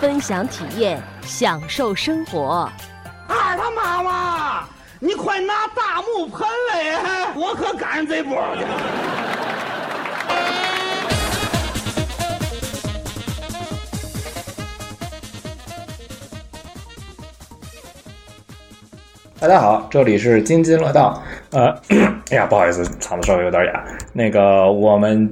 分享体验，享受生活。二他妈妈，你快拿大木盆来，我可赶上这波去。大家好，这里是津津乐道。呃，哎呀，不好意思，嗓子稍微有点哑。那个，我们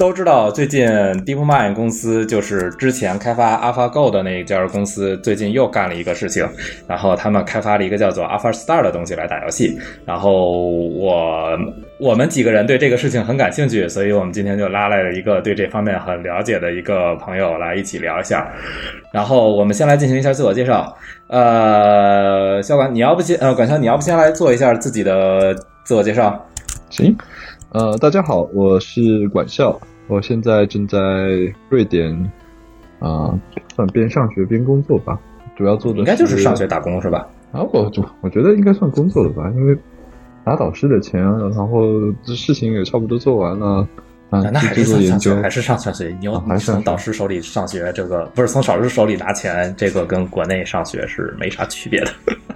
都知道，最近 DeepMind 公司就是之前开发 AlphaGo 的那一家公司，最近又干了一个事情，然后他们开发了一个叫做 AlphaStar 的东西来打游戏。然后我我们几个人对这个事情很感兴趣，所以我们今天就拉来了一个对这方面很了解的一个朋友来一起聊一下。然后我们先来进行一下自我介绍。呃，肖管，你要不先呃，管潇，你要不先来做一下自己的自我介绍？行，呃，大家好，我是管笑，我现在正在瑞典，啊、算边上学边工作吧，主要做的应该就是上学打工是吧？啊，我就我觉得应该算工作了吧，因为拿导师的钱，然后这事情也差不多做完了，啊，那还是上上学，，还是上上学？你有啊还是从导师手里上学，这个不是从导师手里拿钱，这个跟国内上学是没啥区别的。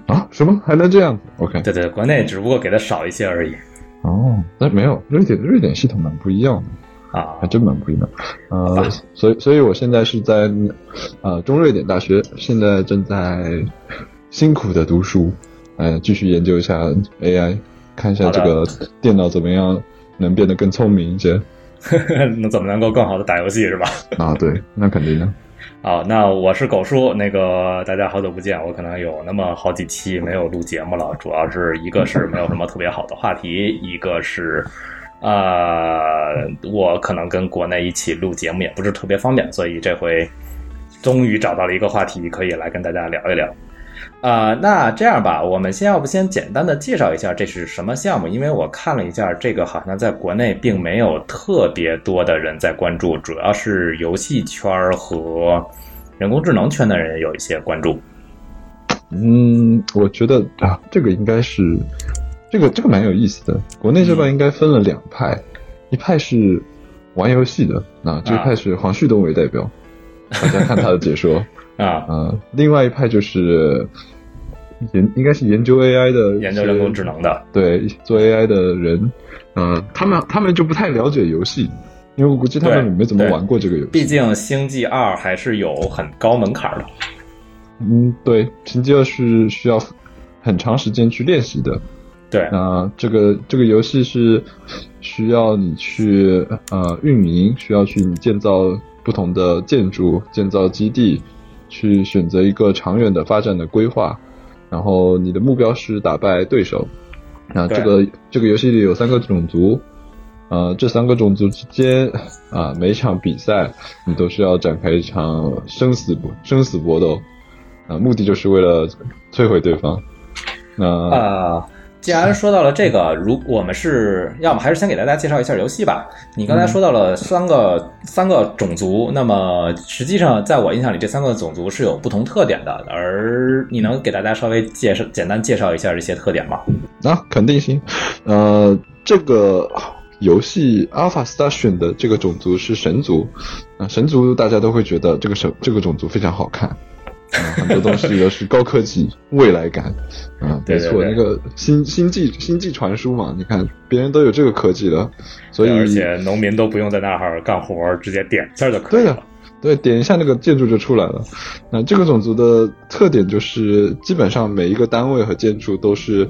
啊？什么还能这样子？OK，对对，国内只不过给的少一些而已哦，但没有，瑞典瑞典系统蛮不一样的。啊还。真蛮不一样。呃，所以所以我现在是在呃中瑞典大学，现在正在辛苦的读书，呃，继续研究一下 AI，看一下这个电脑怎么样能变得更聪明一些。那怎么能够更好的打游戏是吧？啊，对，那肯定的。好，那我是狗叔，那个大家好久不见，我可能有那么好几期没有录节目了，主要是一个是没有什么特别好的话题，一个是。呃，我可能跟国内一起录节目也不是特别方便，所以这回终于找到了一个话题，可以来跟大家聊一聊。呃，那这样吧，我们先要不先简单的介绍一下这是什么项目？因为我看了一下，这个好像在国内并没有特别多的人在关注，主要是游戏圈儿和人工智能圈的人有一些关注。嗯，我觉得啊，这个应该是这个这个蛮有意思的。国内这边应该分了两派，一派是玩游戏的，那这一派是黄旭东为代表，大家看他的解说。啊，呃，另外一派就是研应该是研究 AI 的，研究人工智，能的，对，做 AI 的人，呃，他们他们就不太了解游戏，因为我估计他们对没怎么玩过这个游戏。毕竟《星际二》还是有很高门槛的。嗯，对，星际二是需要很长时间去练习的。对，那这个这个游戏是需要你去呃运营，需要去你建造不同的建筑、建造基地，去选择一个长远的发展的规划，然后你的目标是打败对手。那这个这个游戏里有三个种族，呃，这三个种族之间啊、每场比赛你都是要展开一场生死搏生死搏斗，啊、目的就是为了摧毁对方。那、啊，既然说到了这个，如我们是要么还是先给大家介绍一下游戏吧。你刚才说到了三个、三个种族，那么实际上在我印象里，这三个种族是有不同特点的。而你能给大家稍微介绍、简单介绍一下这些特点吗？啊，肯定行。呃，这个游戏 Alpha Star 选的这个种族是神族，啊、神族大家都会觉得这个神这个种族非常好看，啊、很多东西都是高科技、未来感，啊、没错，对对对那个星星际星际传输嘛，你看别人都有这个科技了，所以而且农民都不用在那儿干活，直接点一下就可以了。对，点一下那个建筑就出来了。那这个种族的特点就是，基本上每一个单位和建筑都是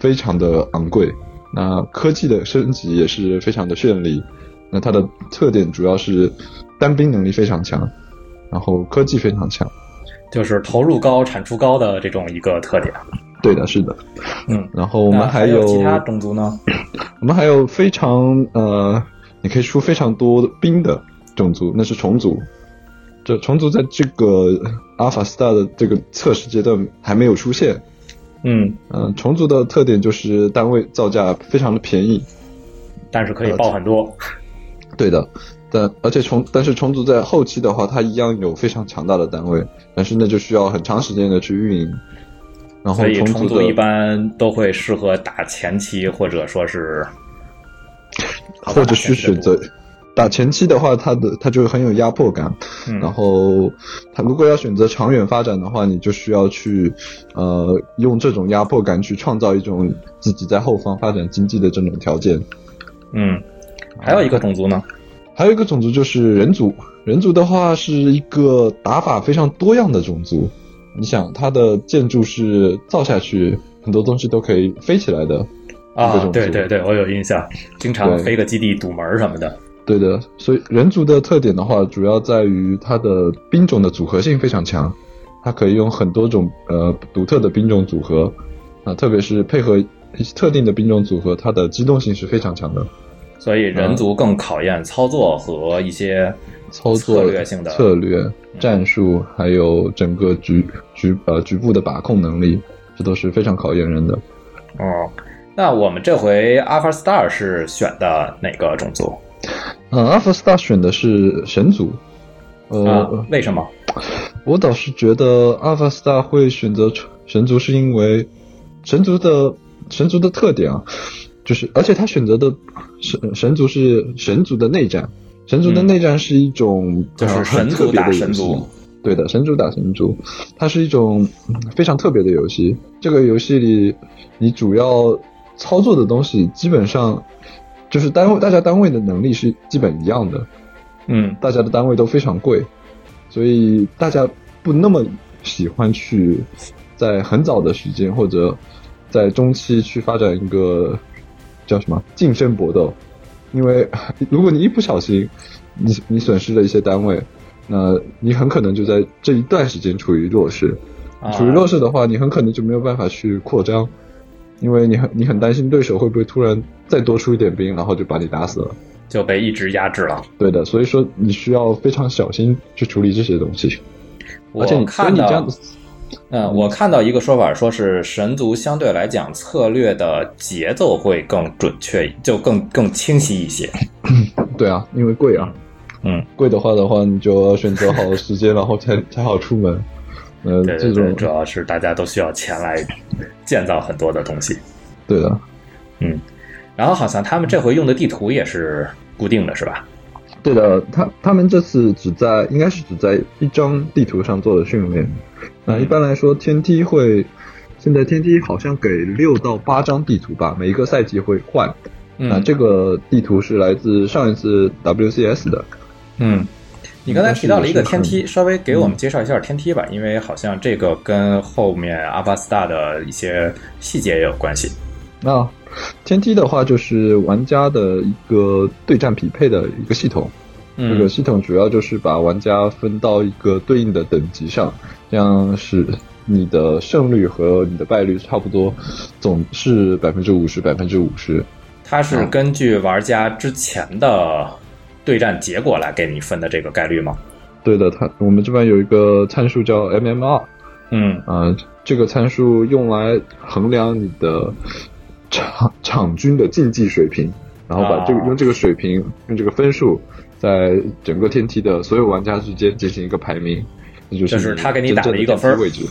非常的昂贵。那科技的升级也是非常的绚丽。那它的特点主要是单兵能力非常强，然后科技非常强。就是投入高、产出高的这种一个特点。对的，是的。嗯，然后我们还有还其他种族呢？我们还有非常呃，你可以出非常多兵的种族，那是虫族。这虫族在这个 Alpha Star 的这个测试阶段还没有出现。嗯，嗯、虫族的特点就是单位造价非常的便宜，但是可以爆很多。对的。但而且虫，但是虫族在后期的话，它一样有非常强大的单位，但是那就需要很长时间的去运营。然后虫族族一般都会适合打前期，或者说是 或者是选择打前期的话，它的它就很有压迫感。嗯然后，它如果要选择长远发展的话，你就需要去呃用这种压迫感去创造一种自己在后方发展经济的这种条件。嗯，还有一个种族呢，还有一个种族就是人族，人族的话是一个打法非常多样的种族。你想，它的建筑是造下去，很多东西都可以飞起来的。啊对对对，我有印象，经常飞个基地堵门什么的。对的，所以人族的特点的话，主要在于它的兵种的组合性非常强，它可以用很多种呃独特的兵种组合。啊，特别是配合一些特定的兵种组合，它的机动性是非常强的，所以人族更考验操作和一些操作策略性的策略、战术，还有整个局局呃局部的把控能力，这都是非常考验人的。哦。那我们这回 Alpha Star 是选的哪个种族嗯，Alpha Star 选的是神族，呃，啊？为什么？我倒是觉得 Alpha Star 会选择神族，是因为神族的神族的特点啊，就是而且他选择的神神族是神族的内战，神族的嗯内战是一种、就是呃神族打很特别的游戏神族。对的，神族打神族，它是一种嗯非常特别的游戏。这个游戏里，你主要操作的东西基本上就是单位，大家单位的能力是基本一样的，嗯大家的单位都非常贵，所以大家不那么喜欢去在很早的时间或者在中期去发展一个叫什么近身搏斗，因为 如果你一不小心，你你损失了一些单位，那你很可能就在这一段时间处于弱势，啊处于弱势的话，你很可能就没有办法去扩张，因为你很你很担心对手会不会突然再多出一点兵，然后就把你打死了。就被一直压制了。对的，所以说你需要非常小心去处理这些东西。我而且你看到你这样子，嗯，我看到一个说法，说是神族相对来讲策略的节奏会更准确，就更更清晰一些。对啊，因为贵啊，嗯，贵的话的话，你就要选择好时间，然后才才好出门。呃，对对对，这种主要是大家都需要钱来建造很多的东西。对的，嗯然后好像他们这回用的地图也是固定的，是吧？对的，他他们这次只在应该是只在一张地图上做的训练。那一般来说，天梯会现在天梯好像给六到八张地图吧，每一个赛季会换。那嗯这个地图是来自上一次 WCS 的。嗯，你刚才提到了一个天梯，稍微给我们介绍一下天梯吧，因为好像这个跟后面阿巴斯大的一些细节也有关系。那天梯的话，就是玩家的一个对战匹配的一个系统。这嗯个系统主要就是把玩家分到一个对应的等级上，这样使你的胜率和你的败率差不多，总是百分之五十，百分之五十。它是根据玩家之前的对战结果来给你分的这个概率吗？对的，它我们这边有一个参数叫 MMR，嗯啊、这个参数用来衡量你的场场均的竞技水平，然后把这个、啊用这个水平用这个分数，在整个天梯的所有玩家之间进行一个排名，这就是就是他给你打了一个分位置。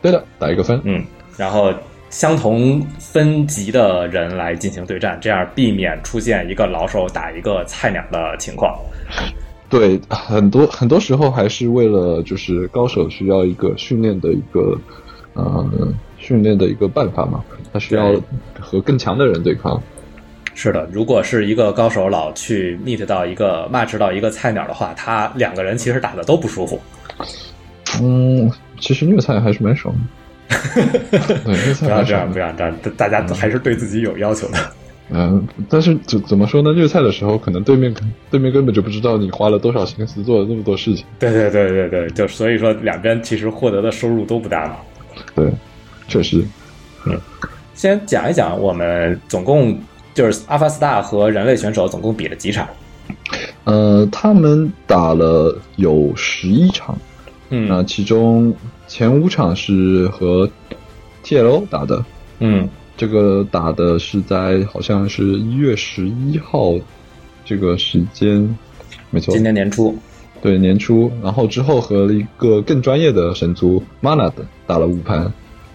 对的，打一个分。嗯，然后相同分级的人来进行对战，这样避免出现一个老手打一个菜鸟的情况。对，很多很多时候还是为了就是高手需要一个训练的一个呃训练的一个办法嘛，他需要和更强的人对抗。是的，如果是一个高手老去 meet 到一个 match 到一个菜鸟的话，他两个人其实打的都不舒服。嗯，其实虐菜还是蛮爽的。对，虐不要这样。不要这样，大家还是对自己有要求的。嗯，但是怎怎么说呢？虐菜的时候，可能对面对面根本就不知道你花了多少心思做了那么多事情。对对对对对，就所以说两边其实获得的收入都不大嘛。对，确实。嗯。先讲一讲我们总共就是阿法斯大和人类选手总共比了几场。呃，他们打了有十一场，那嗯其中前五场是和 TLO 打的，嗯。这个打的是在好像是一月十一号这个时间，没错，今年年初，对年初，然后之后和一个更专业的神族 Mana 的打了五盘，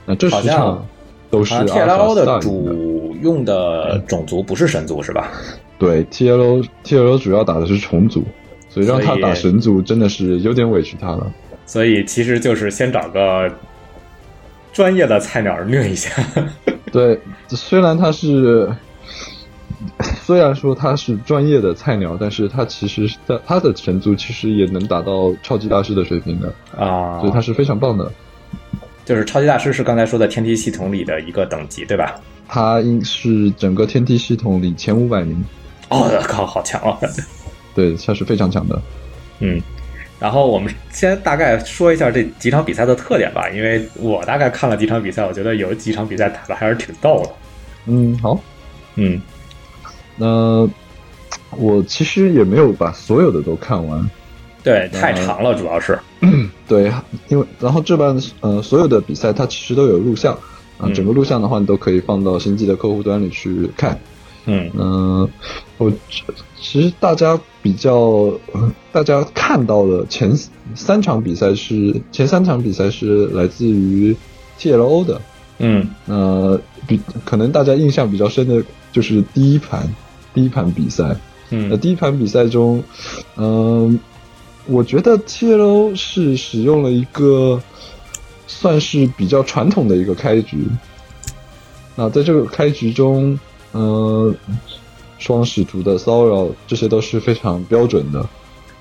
那这好像十场都是好像 Alpha TLO 的主用的种族不是神族是吧？对 TLO TLO 主要打的是虫族，所以让他打神族真的是有点委屈他了。所以其实就是先找个专业的菜鸟虐一下。对，虽然他是，虽然说他是专业的菜鸟，但是他其实是在他的神族其实也能达到超级大师的水平的，啊所以他是非常棒的。就是超级大师是刚才说的天梯系统里的一个等级，对吧？他应是整个天梯系统里前五百名，哦，靠，好强啊！对，他是非常强的。嗯，然后我们先大概说一下这几场比赛的特点吧，因为我大概看了几场比赛，我觉得有几场比赛打的还是挺逗的。嗯，好，嗯那我其实也没有把所有的都看完，对，太长了，主要是。对，因为然后这班呃所有的比赛它其实都有录像啊、嗯整个录像的话你都可以放到星际的客户端里去看。嗯嗯、我其实大家比较、呃大家看到的前三场比赛是前三场比赛是来自于 TLO 的，嗯呃，比可能大家印象比较深的就是第一盘第一盘比赛。那嗯第一盘比赛中，嗯、我觉得 TLO 是使用了一个算是比较传统的一个开局。那在这个开局中，呃，双使徒的骚扰这些都是非常标准的。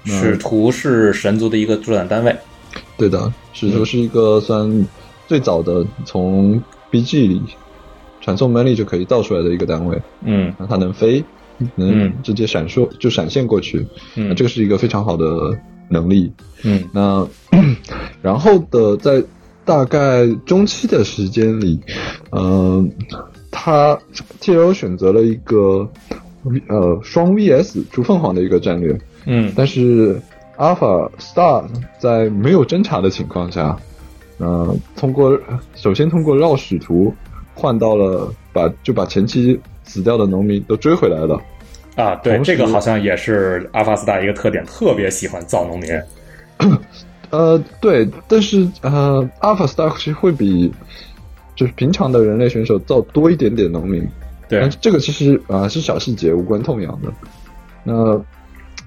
使徒是神族的一个作战单位。对的，使徒是一个算最早的从 BG 里传送门里就可以造出来的一个单位。嗯那它能飞，能嗯直接闪烁，就闪现过去。嗯这个是一个非常好的能力。嗯那 然后的在大概中期的时间里，呃，他 TLO 选择了一个呃双 VS 逐凤凰的一个战略，嗯但是 Alpha Star 在没有侦查的情况下，呃，通过首先通过绕使徒换到了把就把前期死掉的农民都追回来了。啊，对，这个好像也是阿法斯大一个特点，特别喜欢造农民。呃，对，但是呃，Alpha Star 其实会比就是平常的人类选手造多一点点农民，对但，这个其实啊、呃是小细节，无关痛痒的。那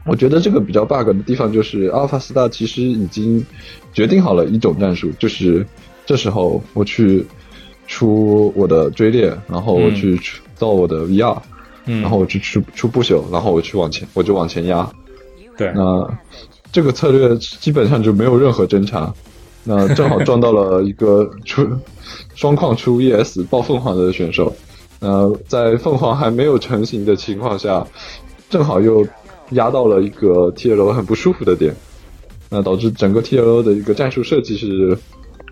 我觉得这个比较 bug 的地方就是，Alpha Star 其实已经决定好了一种战术，就是这时候我去出我的追猎，然后我嗯去出造我的 VR，、嗯，然后我去出出不朽，然后我去往前，我就往前压。对，那这个策略基本上就没有任何侦查，那正好撞到了一个出双矿出 ES 爆凤凰的选手，呃，在凤凰还没有成型的情况下，正好又压到了一个 TLO 很不舒服的点，那导致整个 TLO 的一个战术设计是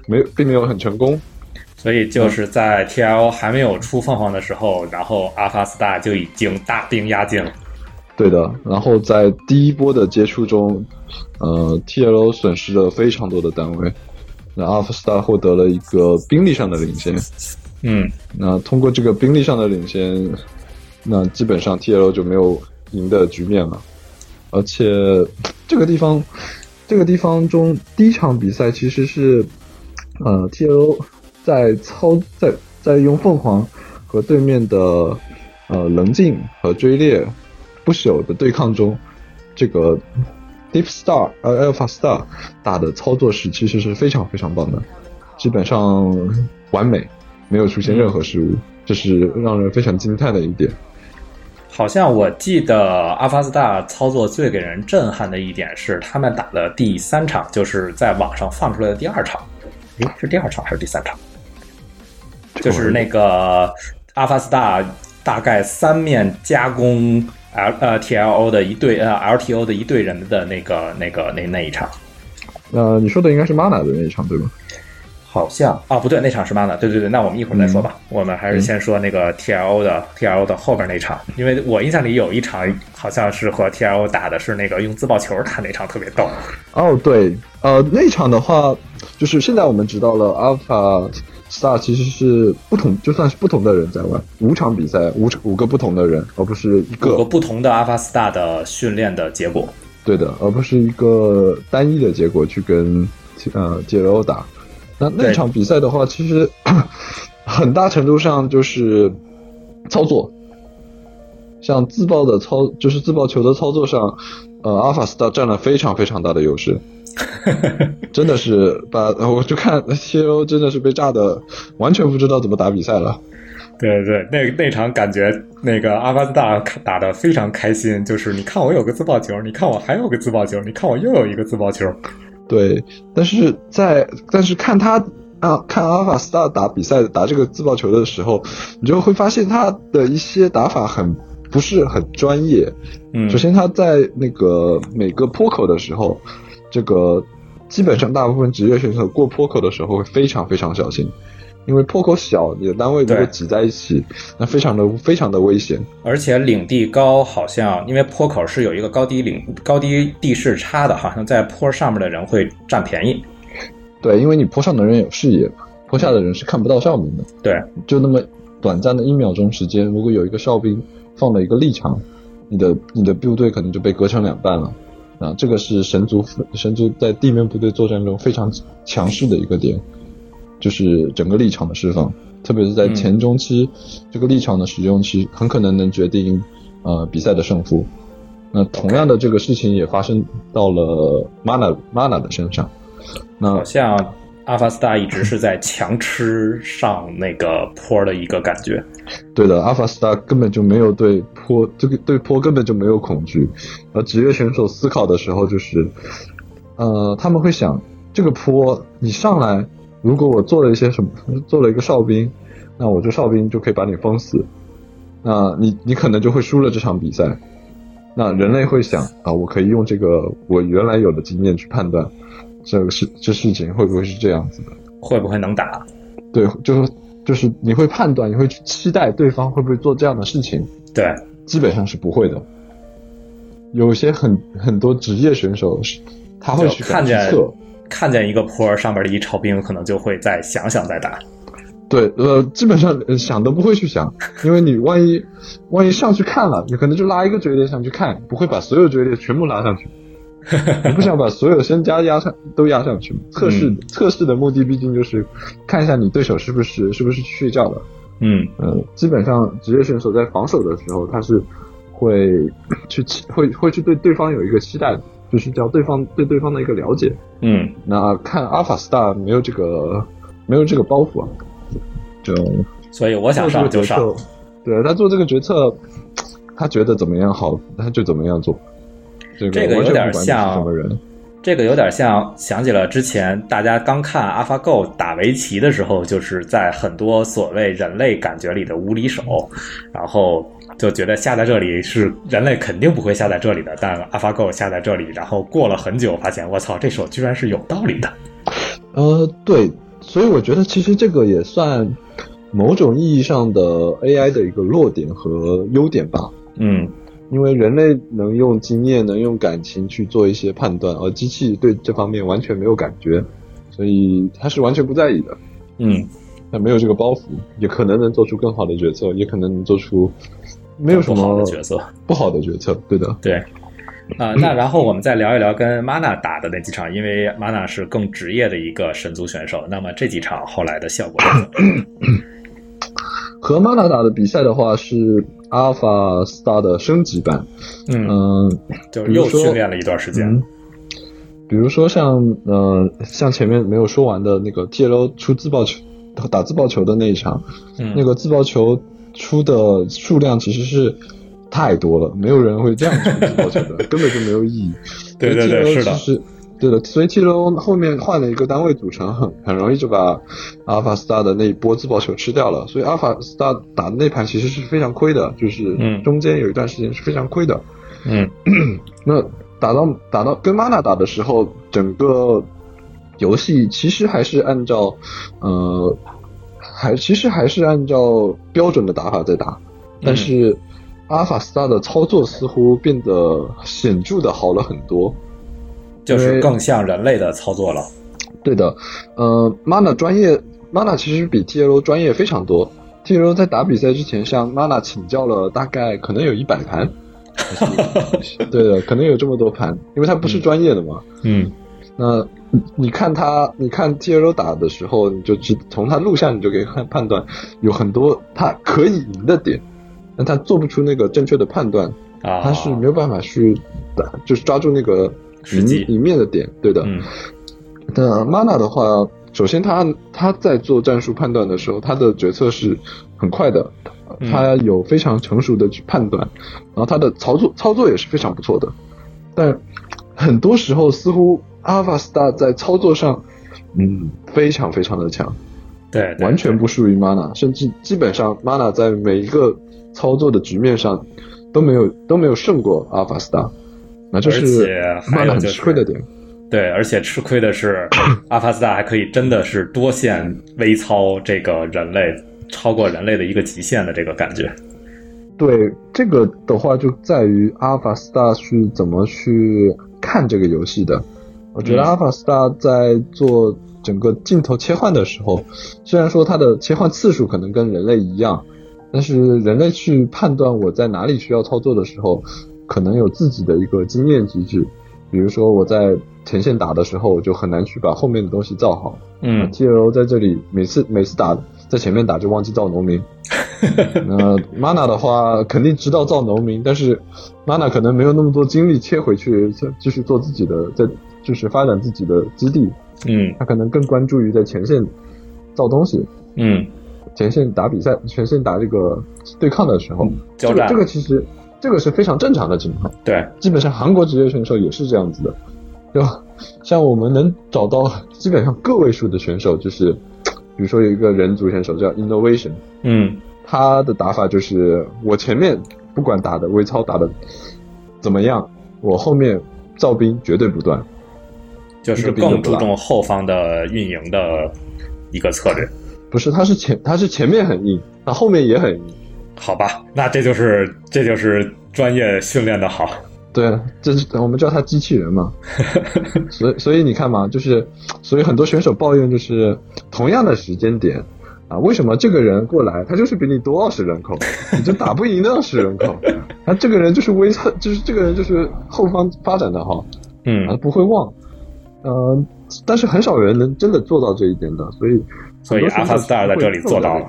没有并没有很成功。所以就是在 TL 还没有出凤凰的时候，然后阿法斯大就已经大兵压境了。对的，然后在第一波的接触中，呃，TLO 损失了非常多的单位，那 Alpha Star 获得了一个兵力上的领先。嗯那通过这个兵力上的领先，那基本上 TLO 就没有赢的局面了。而且这个地方，这个地方中第一场比赛其实是，呃，TLO 在操在在用凤凰和对面的呃棱镜和追猎不朽的对抗中，这个 Deep Star 呃 Alpha Star 打的操作是其实是非常非常棒的，基本上完美。没有出现任何失误，这是让人非常惊叹的一点。好像我记得阿法斯大操作最给人震撼的一点是，他们打的第三场，就是在网上放出来的第二场，诶，是第二场还是第三场？就是那个阿法斯大大概三面加工 L 呃 TLO 的一队呃 LTO 的一队人的那个那个那那一场，呃，你说的应该是 Mana 的那一场对吗？好像啊，不对，那场是 Mana，对对对，那我们一会儿再说吧。我们还是先说那个 TLO 的 TLO 的后边那场，因为我印象里有一场好像是和 TLO 打的是那个用自爆球打那场，特别逗。哦，对，呃，那场的话，就是现在我们知道了，Alpha Star 其实是不同，就算是不同的人在玩，五场比赛，五五个不同的人，而不是一个五个不同的 Alpha Star 的训练的结果。对的，而不是一个单一的结果去跟呃杰罗打。那那场比赛的话，其实 很大程度上就是操作，像自爆的操，就是自爆球的操作上，呃，Alpha Star 占了非常非常大的优势，真的是把 我就看 TLO 真的是被炸的完全不知道怎么打比赛了。对对，那那场感觉那个阿巴斯达打的非常开心，就是你看我有个自爆球，你看我还有个自爆球，你看我又有一个自爆球。对，但是在但是看他啊，看阿尔法斯大打比赛打这个自爆球的时候，你就会发现他的一些打法很不是很专业。嗯，首先他在那个每个坡口的时候，这个基本上大部分职业选手过坡口的时候会非常非常小心。因为坡口小，你的单位如果挤在一起，那非常的非常的危险。而且领地高，好像因为坡口是有一个高低领高低地势差的，好像在坡上面的人会占便宜。对，因为你坡上的人有视野，坡下的人是看不到哨兵的。对，就那么短暂的一秒钟时间，如果有一个哨兵放了一个立场，你的你的部队可能就被割成两半了。啊，这个是神族神族在地面部队作战中非常强势的一个点。就是整个立场的释放，特别是在前中期，这个立场的使用其实很可能能决定呃比赛的胜负。那同样的这个事情也发生到了 Mana Mana 的身上。那好像 Alpha Star 一直是在强吃上那个坡的一个感觉。对的，Alpha Star 根本就没有对坡这个对坡根本就没有恐惧。而职业选手思考的时候就是，呃，他们会想这个坡你上来。如果我做了一些什么，做了一个哨兵，那我这哨兵就可以把你封死，那你你可能就会输了这场比赛。那人类会想啊，我可以用这个我原来有的经验去判断，这个事这事情会不会是这样子的？会不会能打？对，就是就是你会判断，你会去期待对方会不会做这样的事情？对，基本上是不会的。有些很很多职业选手是，他会去看见测。看见一个坡上面的一超兵，可能就会再想想再打。对，呃，基本上想都不会去想，因为你万一万一上去看了，你可能就拉一个追猎上去看，不会把所有追猎全部拉上去。你不想把所有身家压上都压上去吗？测试测试的目的毕竟就是看一下你对手是不是是不是去睡觉了。嗯。嗯，基本上职业选手在防守的时候，他是会去期会会去对对方有一个期待的。就是叫对方对对方的一个了解，嗯，那看阿尔法 star 没有这个没有这个包袱啊，就所以我想上就上，对他做这个决策，他觉得怎么样好，他就怎么样做，这个有点像什么人，这个有点像想起了之前大家刚看 AlphaGo 打围棋的时候，就是在很多所谓人类感觉里的无敌手，然后。就觉得下在这里是人类肯定不会下在这里的，但 AlphaGo 下在这里，然后过了很久，发现我操，这手居然是有道理的。呃，对，所以我觉得其实这个也算某种意义上的 AI 的一个弱点和优点吧。嗯，因为人类能用经验、能用感情去做一些判断，而机器对这方面完全没有感觉，所以它是完全不在意的。嗯，它没有这个包袱，也可能能做出更好的决策，也可能能做出。没有什么角色，不好的决策，对的，对，啊，那然后我们再聊一聊跟 Mana 打的那几场，因为 Mana 是更职业的一个神族选手，那么这几场后来的效果，和 Mana 打的比赛的话是 Alpha Star 的升级版，嗯，就又训练了一段时间，比如说像呃像前面没有说完的那个 TLO 出自爆球打自爆球的那一场，那个自爆球。出的数量其实是太多了，没有人会这样出自爆球的，根本就没有意义。对对对，是的，对的。所以 T 楼后面换了一个单位组成，很很容易就把阿尔法 star 的那一波自爆球吃掉了。所以阿尔法 star 打的那盘其实是非常亏的，就是中间有一段时间是非常亏的。嗯，那打到打到跟 Mana 打的时候，整个游戏其实还是按照呃，还其实还是按照标准的打法在打，但是阿尔法 Star 的操作似乎变得显著的好了很多。就是更像人类的操作了。对的，呃，Mana 专业，Mana 其实比 TLO 专业非常多。TLO 在打比赛之前向 Mana 请教了大概可能有一百盘，对的，可能有这么多盘，因为他不是专业的嘛。嗯，那你看他，你看 TLO 打的时候，你就知从他录像你就可以看判断，有很多他可以赢的点，但他做不出那个正确的判断，啊，他是没有办法去打，就是抓住那个时机赢赢面的点，对的。嗯。那 Mana 的话，首先他他在做战术判断的时候，他的决策是很快的，嗯。他有非常成熟的去判断，然后他的操作操作也是非常不错的。但很多时候似乎 Alpha Star 在操作上，嗯，非常非常的强，对，对完全不输于 Mana，甚至基本上 Mana 在每一个操作的局面上都没有都没有胜过 Alpha Star，那这而是且还 Mana 很有就是吃亏的点。对，而且吃亏的是，阿法斯达还可以真的是多线微操这个人类，超过人类的一个极限的这个感觉。对这个的话，就在于 Alpha Star 去怎么去看这个游戏的。我觉得嗯 Alpha Star 在做整个镜头切换的时候，虽然说它的切换次数可能跟人类一样，但是人类去判断我在哪里需要操作的时候，可能有自己的一个经验机制。比如说我在前线打的时候，我就很难去把后面的东西造好。嗯 T L 在这里每次每次打在前面打就忘记造农民。那 Mana 的话肯定知道造农民，但是 Mana 可能没有那么多精力切回去再继续做自己的，在就是发展自己的基地。嗯他可能更关注于在前线造东西，嗯，前线打比赛，前线打这个对抗的时候，这个交战这个其实这个是非常正常的情况。对，基本上韩国职业选手也是这样子的，对吧像我们能找到基本上个位数的选手，就是比如说有一个人族选手叫 Innovation，嗯他的打法就是我前面不管打的微操打的怎么样，我后面造兵绝对不断。就是更注重后方的运营的一个策略。不是，他是前他是前面很硬，他后面也很硬。好吧，那这就是这就是专业训练的好。对，这是我们叫他机器人嘛。所以所以你看嘛，就是所以很多选手抱怨就是同样的时间点啊，为什么这个人过来他就是比你多二十人口，你就打不赢那二十人口？他这个人就是微操，就是这个人就是后方发展的好，啊嗯，不会忘。呃，但是很少人能真的做到这一点的，所以所以阿法斯达在这里做到了。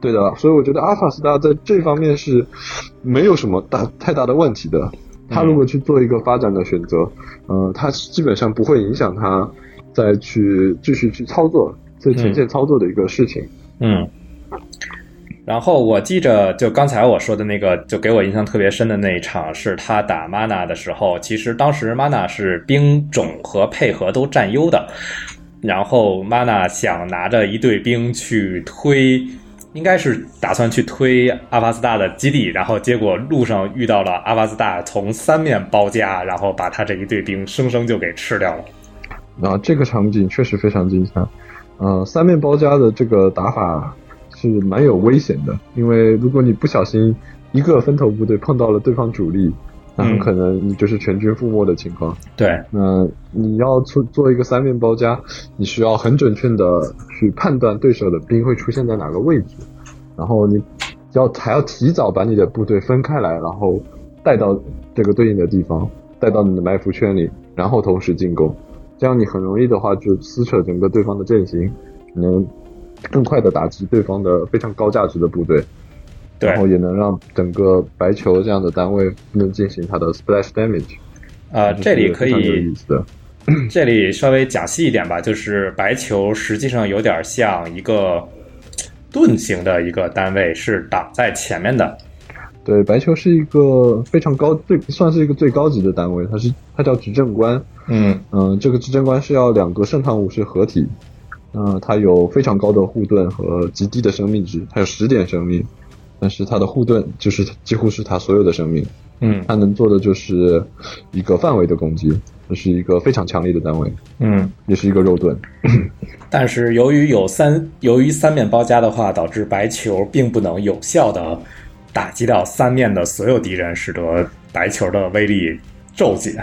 对的，所以我觉得阿法斯达在这方面是没有什么大太大的问题的。他如果去做一个发展的选择，呃，他基本上不会影响他再去继续去操作在前线操作的一个事情。嗯。然后我记着，就刚才我说的那个，就给我印象特别深的那一场，是他打 Mana 的时候，其实当时 Mana 是兵种和配合都占优的，然后 Mana 想拿着一队兵去推，应该是打算去推阿巴斯大的基地，然后结果路上遇到了阿巴斯大从三面包夹，然后把他这一队兵生生就给吃掉了。啊，这个场景确实非常精彩。呃，三面包夹的这个打法是蛮有危险的，因为如果你不小心一个分头部队碰到了对方主力，那很可能你就是全军覆没的情况。对，那你要做做一个三面包夹，你需要很准确的去判断对手的兵会出现在哪个位置，然后你要还要提早把你的部队分开来，然后带到这个对应的地方，带到你的埋伏圈里，然后同时进攻。这样你很容易的话就撕扯整个对方的阵型，能更快的打击对方的非常高价值的部队，对然后也能让整个白球这样的单位能进行它的 splash damage。呃，这里可以的。这里稍微讲细一点吧，就是白球实际上有点像一个盾形的一个单位，是挡在前面的。对，白球是一个非常高，最算是一个最高级的单位，它是它叫执政官。嗯嗯、这个执政官是要两个圣堂武士合体。嗯、它有非常高的护盾和极低的生命值，它有十点生命，但是它的护盾就是几乎是他所有的生命。嗯他能做的就是一个范围的攻击，这是一个非常强力的单位，嗯，也是一个肉盾。但是由于有三，由于三面包夹的话，导致白球并不能有效的打击到三面的所有敌人，使得白球的威力骤减。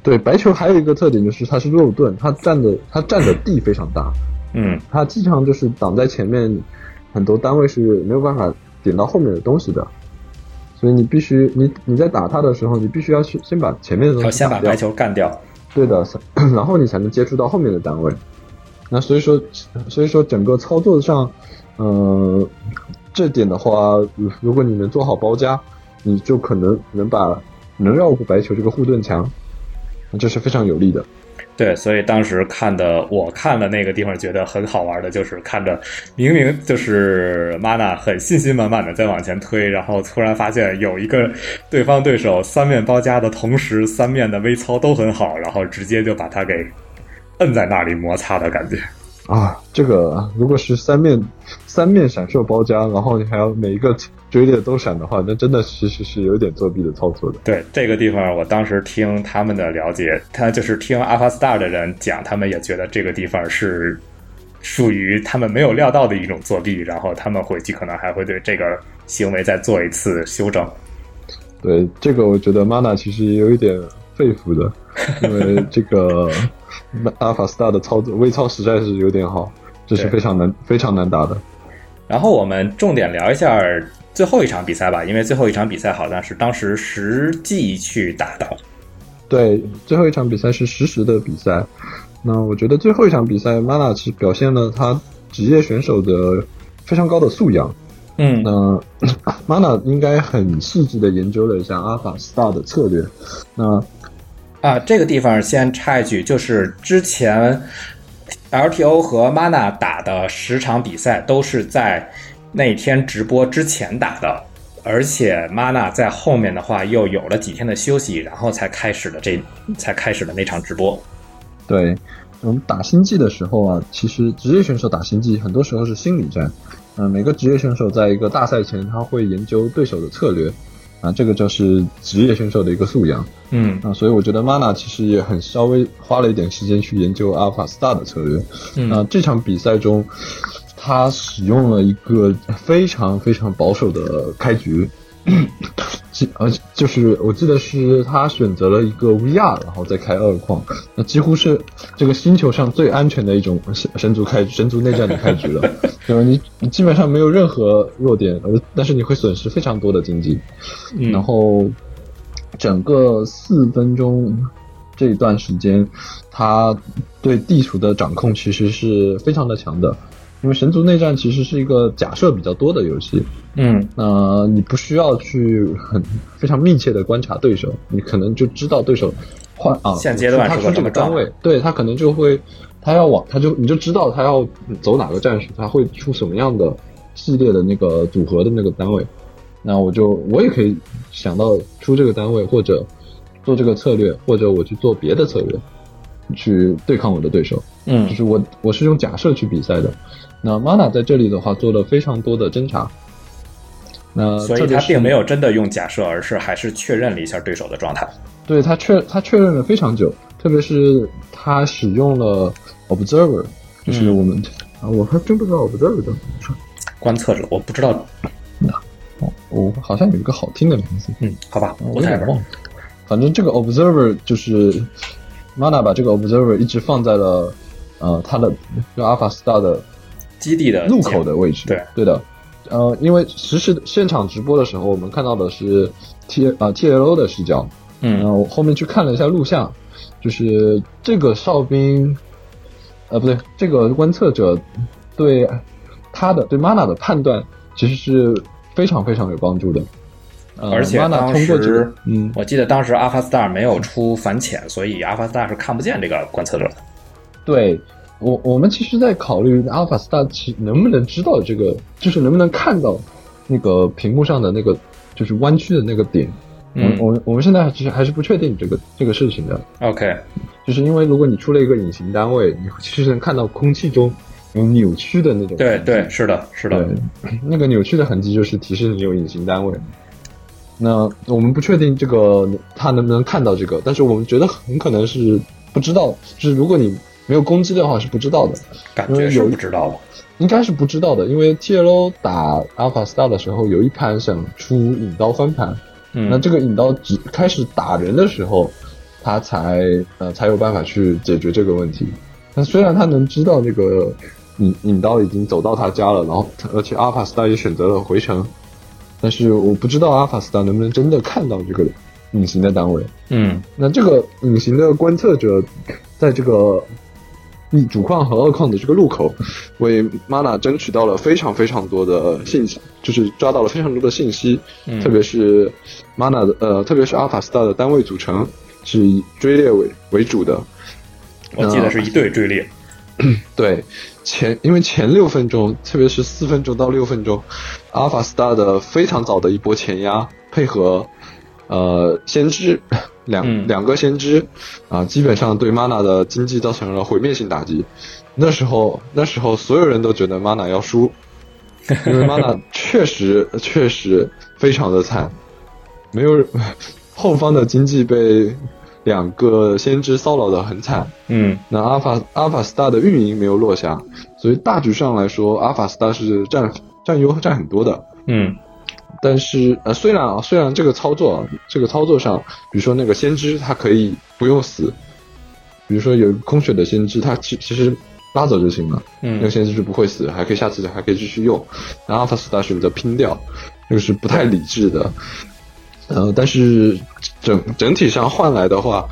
对，白球还有一个特点就是它是肉盾，它占的它占的地非常大，嗯它经常就是挡在前面，很多单位是没有办法点到后面的东西的，所以你必须你你在打他的时候，你必须要去先把前面的东西打掉先把白球干掉。对的，然后你才能接触到后面的单位。那所以说，所以说整个操作上，呃，这点的话，如如果你能做好包夹，你就可能能把能绕过白球这个护盾墙，那这是非常有利的。对，所以当时看的，我看的那个地方觉得很好玩的，就是看着明明就是玛娜很信心满满的在往前推，然后突然发现有一个对方对手三面包夹的同时，三面的微操都很好，然后直接就把他给摁在那里摩擦的感觉。啊，这个如果是三面三面闪烁包夹，然后你还要每一个追猎都闪的话，那真的其实是有点作弊的操作的。对这个地方，我当时听他们的了解，他就是听 Alpha Star 的人讲，他们也觉得这个地方是属于他们没有料到的一种作弊，然后他们回去可能还会对这个行为再做一次修正。对这个，我觉得 Mana 其实也有一点肺腑的，因为这个 Alpha Star 的操作微操实在是有点好，这是非常难非常难打的。然后我们重点聊一下最后一场比赛吧，因为最后一场比赛好像是当时实际去打的。对，最后一场比赛是实时的比赛。那我觉得最后一场比赛，Mana 其实表现了他职业选手的非常高的素养。嗯那 Mana 应该很细致的研究了一下 Alpha Star 的策略。那啊，这个地方先插一句，就是之前 LTO 和 Mana 打的十场比赛都是在那天直播之前打的，而且 Mana 在后面的话又有了几天的休息，然后才开始的这才开始的那场直播。对，我们打星际的时候啊，其实职业选手打星际很多时候是心理战。嗯、每个职业选手在一个大赛前，他会研究对手的策略，啊，这个就是职业选手的一个素养。嗯啊，所以我觉得 Mana 其实也很稍微花了一点时间去研究 Alpha Star 的策略。嗯啊，这场比赛中，他使用了一个非常非常保守的开局，记而且就是我记得是他选择了一个 VR，然后再开二矿，那几乎是这个星球上最安全的一种神神族开神族内战的开局了，就是？你你基本上没有任何弱点，而但是你会损失非常多的经济，嗯然后整个四分钟这一段时间，他对地图的掌控其实是非常的强的。因为神族内战其实是一个假设比较多的游戏，嗯。那、你不需要去很非常密切的观察对手，你可能就知道对手换啊，现阶段他出这个单位，对他可能就会他要往他就你就知道他要走哪个战术，他会出什么样的系列的那个组合的那个单位，那我就我也可以想到出这个单位或者做这个策略，或者我去做别的策略去对抗我的对手。嗯就嗯是我我是用假设去比赛的。那 Mana 在这里的话做了非常多的侦查，那所以他并没有真的用假设，而是还是确认了一下对手的状态。对他确他确认了非常久，特别是他使用了 Observer，就是嗯我们、啊，我还真不知道 Observer 叫怎么说，观测者，我不知道，我好像有一个好听的名字，嗯，好吧，我有点忘了。反正这个 Observer 就是 Mana 把这个 Observer 一直放在了呃他的就 Alpha Star 的基地的入口的位置。对对的，呃，因为实时现场直播的时候，我们看到的是 T 啊、TLO 的视角，嗯然嗯后我后面去看了一下录像，就是这个哨兵，呃，不对，这个观测者对他的对 Mana 的判断其实是非常非常有帮助的。呃、而且当时，嗯，我记得当时 Alpha Star 没有出反潜，所以 Alpha Star 是看不见这个观测者的。对我，我们其实在考虑 Alpha Star 其能不能知道这个，就是能不能看到那个屏幕上的那个就是弯曲的那个点。嗯我我我们现在其实还是不确定这个这个事情的，OK，就是因为如果你出了一个隐形单位，你其实能看到空气中有扭曲的那种。对对，是的，是的，对，那个扭曲的痕迹就是提示你有隐形单位。那我们不确定这个他能不能看到这个，但是我们觉得很可能是不知道，就是如果你没有攻击的话是不知道的，感觉是不知道的。应该是不知道的，因为 TLO 打 Alpha Star 的时候有一盘想出引刀翻盘，嗯，那这个引刀只开始打人的时候，他才呃才有办法去解决这个问题。那虽然他能知道那个引引刀已经走到他家了，然后而且 Alpha Star 也选择了回城，但是我不知道 Alpha Star 能不能真的看到这个隐形的单位。嗯，那这个隐形的观测者在这个。一主矿和二矿的这个路口，为 Mana 争取到了非常非常多的信息，就是抓到了非常多的信息，嗯、特别是 Mana 的呃，特别是 Alpha Star 的单位组成是以追猎为为主的。我记得是一对追猎。对，前因为前六分钟，特别是四分钟到六分钟，Alpha Star 的非常早的一波前压，配合呃先知。两两个先知，啊，基本上对 Mana 的经济造成了毁灭性打击。那时候，那时候所有人都觉得 Mana 要输，因为 Mana 确实确实非常的惨，没有后方的经济被两个先知骚扰的很惨。嗯，那 Alpha Alpha Star 的运营没有落下，所以大局上来说，Alpha Star 是占占优占很多的。嗯。但是呃，虽然啊，虽然这个操作啊，这个操作上，比如说那个先知，他可以不用死，比如说有空血的先知，他其其实拉走就行了，嗯，那个先知是不会死，还可以下次还可以继续用。然后阿法斯达选择拼掉，这个是不太理智的。呃，但是整整体上换来的话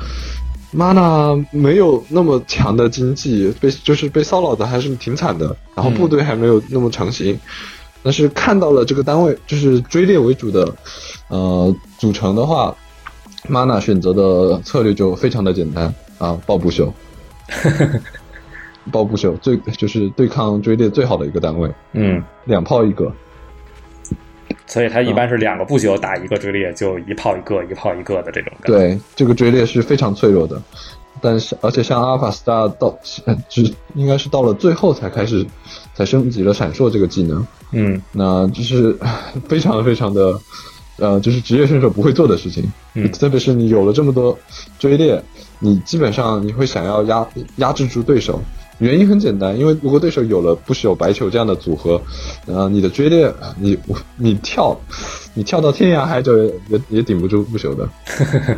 ，mana 没有那么强的经济，被就是被骚扰的还是挺惨的，然后部队还没有那么成型。但是看到了这个单位就是追猎为主的，呃，组成的话，mana 选择的策略就非常的简单啊，爆不朽，爆不朽最就是对抗追猎最好的一个单位，嗯，两炮一个，所以他一般是两个不朽打一个追猎，就一炮一个，一炮一个的这种。对，这个追猎是非常脆弱的。但是，而且像阿尔法 star 到只应该是到了最后才开始才升级了闪烁这个技能，嗯，那就是 非常非常的呃，就是职业选手不会做的事情，嗯，特别是你有了这么多追猎，你基本上你会想要压压制住对手，原因很简单，因为如果对手有了不朽白球这样的组合，呃，你的追猎你 你跳你跳到天涯海角也也顶不住不朽的。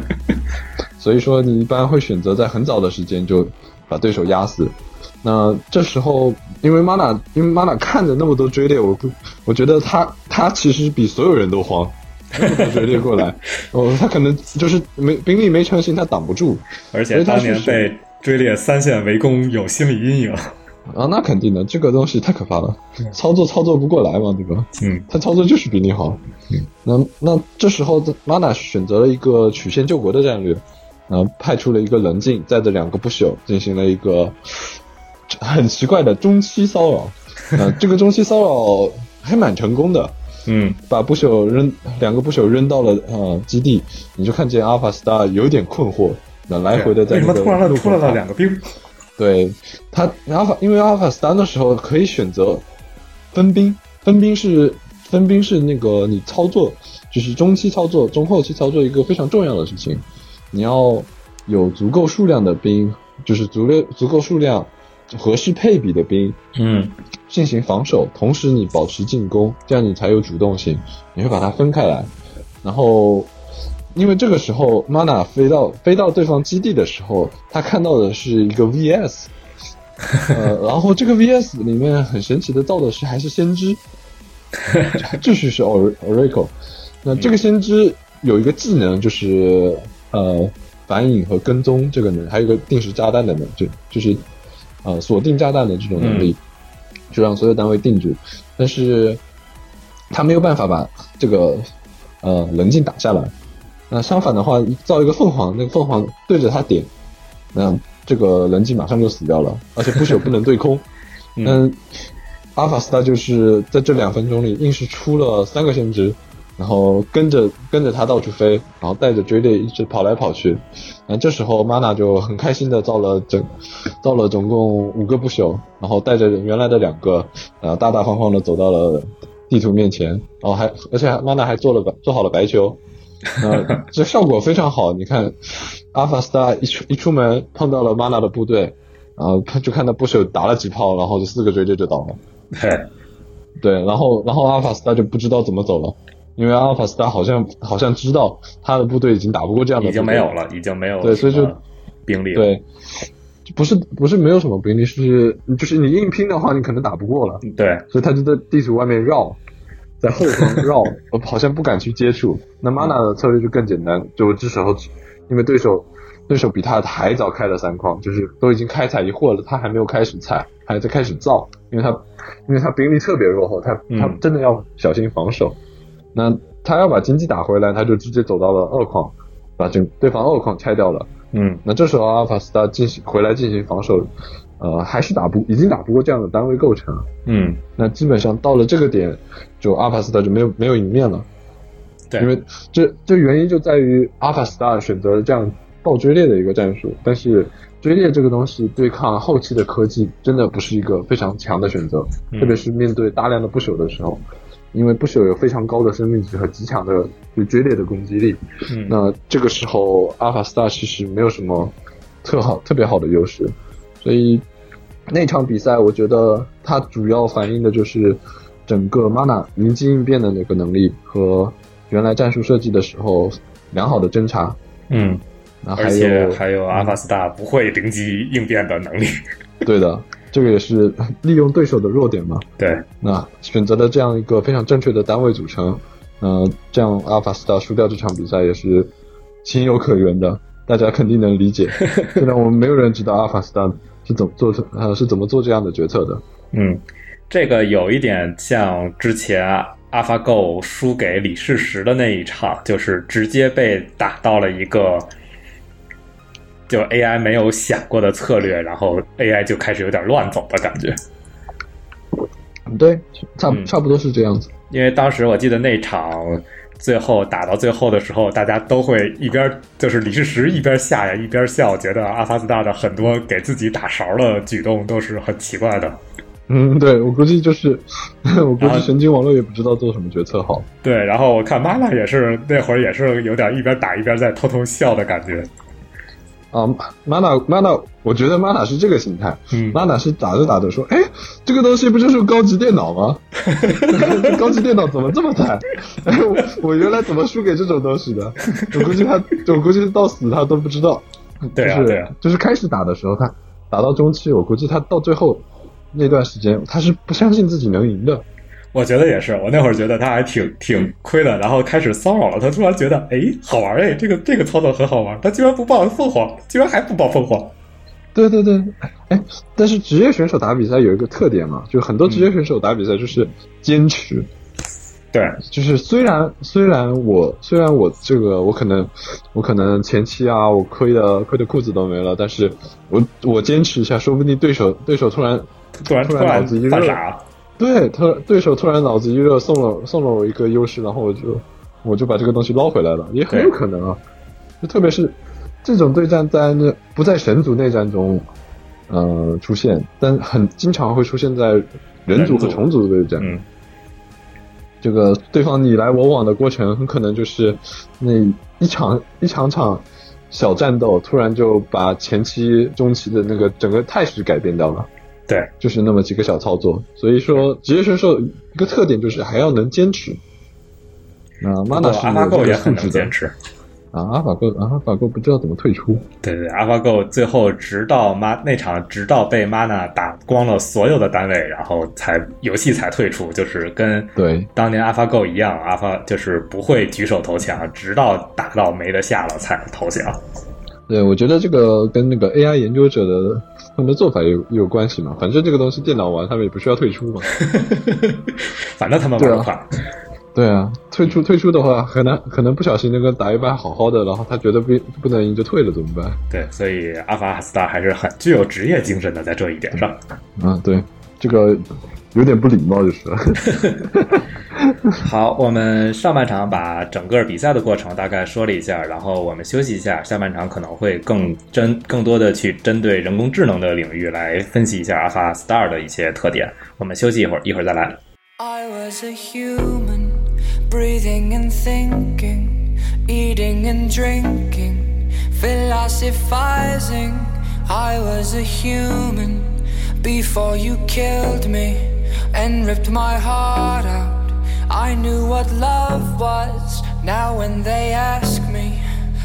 所以说，你一般会选择在很早的时间就把对手压死。那这时候，因为 mana，因为 mana 看着那么多追猎，我不，我觉得他他其实比所有人都慌，追猎过来，哦，他可能就是没兵力没成型，他挡不住。而且当年被追猎三线围攻有心理阴影。啊，那肯定的，这个东西太可怕了，操作操作不过来嘛，对吧？嗯，他操作就是比你好。嗯，那那这时候 mana 选择了一个曲线救国的战略。然后派出了一个棱镜，带着两个不朽，进行了一个很奇怪的中期骚扰。啊，这个中期骚扰还蛮成功的。嗯，把不朽扔两个不朽扔到了呃基地，你就看见阿尔法 star 有点困惑，那来回的在为什么突然出来了两个兵？对他阿尔法，因为阿尔法 star 的时候可以选择分兵，分兵是分兵是那个你操作就是中期操作、中后期操作一个非常重要的事情。你要有足够数量的兵，就是足量足够数量、合适配比的兵，嗯，进行防守，同时你保持进攻，这样你才有主动性。你会把它分开来，然后，因为这个时候 mana 飞到飞到对方基地的时候，他看到的是一个 vs，呃，然后这个 vs 里面很神奇的造的是还是先知，继续是 oracle，那这个先知有一个技能就是。呃，反隐和跟踪这个能，还有一个定时炸弹的能，就就是呃锁定炸弹的这种能力，就让所有单位定住。但是他没有办法把这个呃棱镜打下来。那相反的话，造一个凤凰，那个凤凰对着他点，那这个人机马上就死掉了，而且不朽不能对空。嗯，阿法斯他就是在这两分钟里硬是出了三个先知。然后跟着跟着他到处飞，然后带着追猎一直跑来跑去。那这时候 mana 就很开心的造了整造了总共五个不朽，然后带着原来的两个，然后大大方方的走到了地图面前。然后还而且 mana 还做了做好了白球，呃，这效果非常好。你看，Alpha Star 一出一出门碰到了 Mana 的部队，然后看就看到部首打了几炮，然后这四个追猎就倒了。对，对，然后然后 Alpha Star 就不知道怎么走了，因为 Alpha Star 好像好像知道他的部队已经打不过这样的，已经没有了，已经没有对，所以就兵力对，不是不是没有什么兵力，是就是你硬拼的话，你可能打不过了。对，所以他就在地图外面绕，在后方绕，我好像不敢去接触。那 Mana 的策略就更简单，就这时候因为对手对手比他还早开了三矿，就是都已经开采一货了，他还没有开始采，还在开始造，因为他因为他兵力特别落后，他他真的要小心防守。那他要把经济打回来，他就直接走到了二矿，把整对方二矿拆掉了。嗯，那这时候阿尔法斯塔进行回来进行防守，呃，还是打不已经打不过这样的单位构成。嗯，那基本上到了这个点，就阿尔法斯塔就没有没有赢面了。对，因为这这原因就在于阿尔法斯塔选择了这样爆追猎的一个战术，但是追猎这个东西对抗后期的科技真的不是一个非常强的选择，嗯特别是面对大量的不朽的时候。因为不朽有非常高的生命值和极强的对追猎的攻击力，嗯那这个时候阿尔法 star 其实没有什么特好特别好的优势，所以那场比赛我觉得它主要反映的就是整个 mana 灵机应变的那个能力和原来战术设计的时候良好的侦查，嗯，那还而且有还有阿尔法斯塔不会灵机应变的能力。对的，这个也是 利用对手的弱点嘛。对，那选择了这样一个非常正确的单位组成，呃，这样阿尔法斯塔输掉这场比赛也是情有可原的，大家肯定能理解。虽然我们没有人知道阿尔法斯塔是怎么做出呃是怎么做这样的决策的。嗯，这个有一点像之前 AlphaGo 输给李世石的那一场，就是直接被打到了一个。就 AI 没有想过的策略，然后 AI 就开始有点乱走的感觉。对，差嗯差不多是这样子。因为当时我记得那场最后打到最后的时候，大家都会一边就是李世石一边下呀一边笑，觉得阿法斯大的很多给自己打勺的举动都是很奇怪的。嗯，对我估计就是，我估计神经网络也不知道做什么决策好。对，然后我看妈妈也是那会儿也是有点一边打一边在偷偷笑的感觉。啊，mana mana，我觉得 mana 是这个心态，嗯，mana 是打着打着说，哎，这个东西不就是高级电脑吗？这 高级电脑怎么这么惨？哎，我我原来怎么输给这种东西的？我估计他，我估计到死他都不知道。对啊，就是对啊，就是开始打的时候，他打到中期，我估计他到最后那段时间，他是不相信自己能赢的。我觉得也是。我那会儿觉得他还挺挺亏的，然后开始骚扰了他，突然觉得哎好玩哎，这个这个操作很好玩。他居然不抱凤凰，居然还不抱凤凰。对对对，哎，但是职业选手打比赛有一个特点嘛，就很多职业选手打比赛就是坚持。对，就是虽然虽然我虽然我这个我可能我可能前期啊我亏的亏的裤子都没了，但是我我坚持一下，说不定对手对手突然突突然突然然脑子一热。对他对手突然脑子一热送了送了我一个优势，然后我就我就把这个东西捞回来了，也很有可能啊。就特别是这种对战在那不在神族内战中呃出现，但很经常会出现在人族和虫族虫族对战。嗯，这个对方你来我往的过程，很可能就是那一场一场场小战斗，突然就把前期、中期的那个整个态势改变掉了。对，就是那么几个小操作。所以说，职业选手一个特点就是还要能坚持。那不 Mana 过是阿法狗也很能坚持。啊，阿法狗阿法狗不知道怎么退出。对对，AlphaGo 最后直到 Ma 那场，直到被 Mana 打光了所有的单位，然后才游戏才退出，就是跟对当年 AlphaGo 一样，Alpha 就是不会举手投降，直到打到没得下了才投降。对，我觉得这个跟那个 AI 研究者的他们的做法有有关系嘛。反正这个东西电脑玩，他们也不需要退出嘛。反正他们玩得快。对啊，退出退出的话，可能可能不小心那个打一把好好的，然后他觉得不不能赢就退了，怎么办？对，所以阿法斯塔还是很具有职业精神的，在这一点上。嗯，对，这个有点不礼貌就是了。好，我们上半场把整个比赛的过程大概说了一下，然后我们休息一下，下半场可能会更针更多的去针对人工智能的领域来分析一下 Alpha Star 的一些特点。我们休息一会儿，一会儿再来。I was a human, breathing and thinking. eating and drinking, philosophizing. I was a human before you killed me and ripped my heart out. I knew what love was. Now, when they ask me,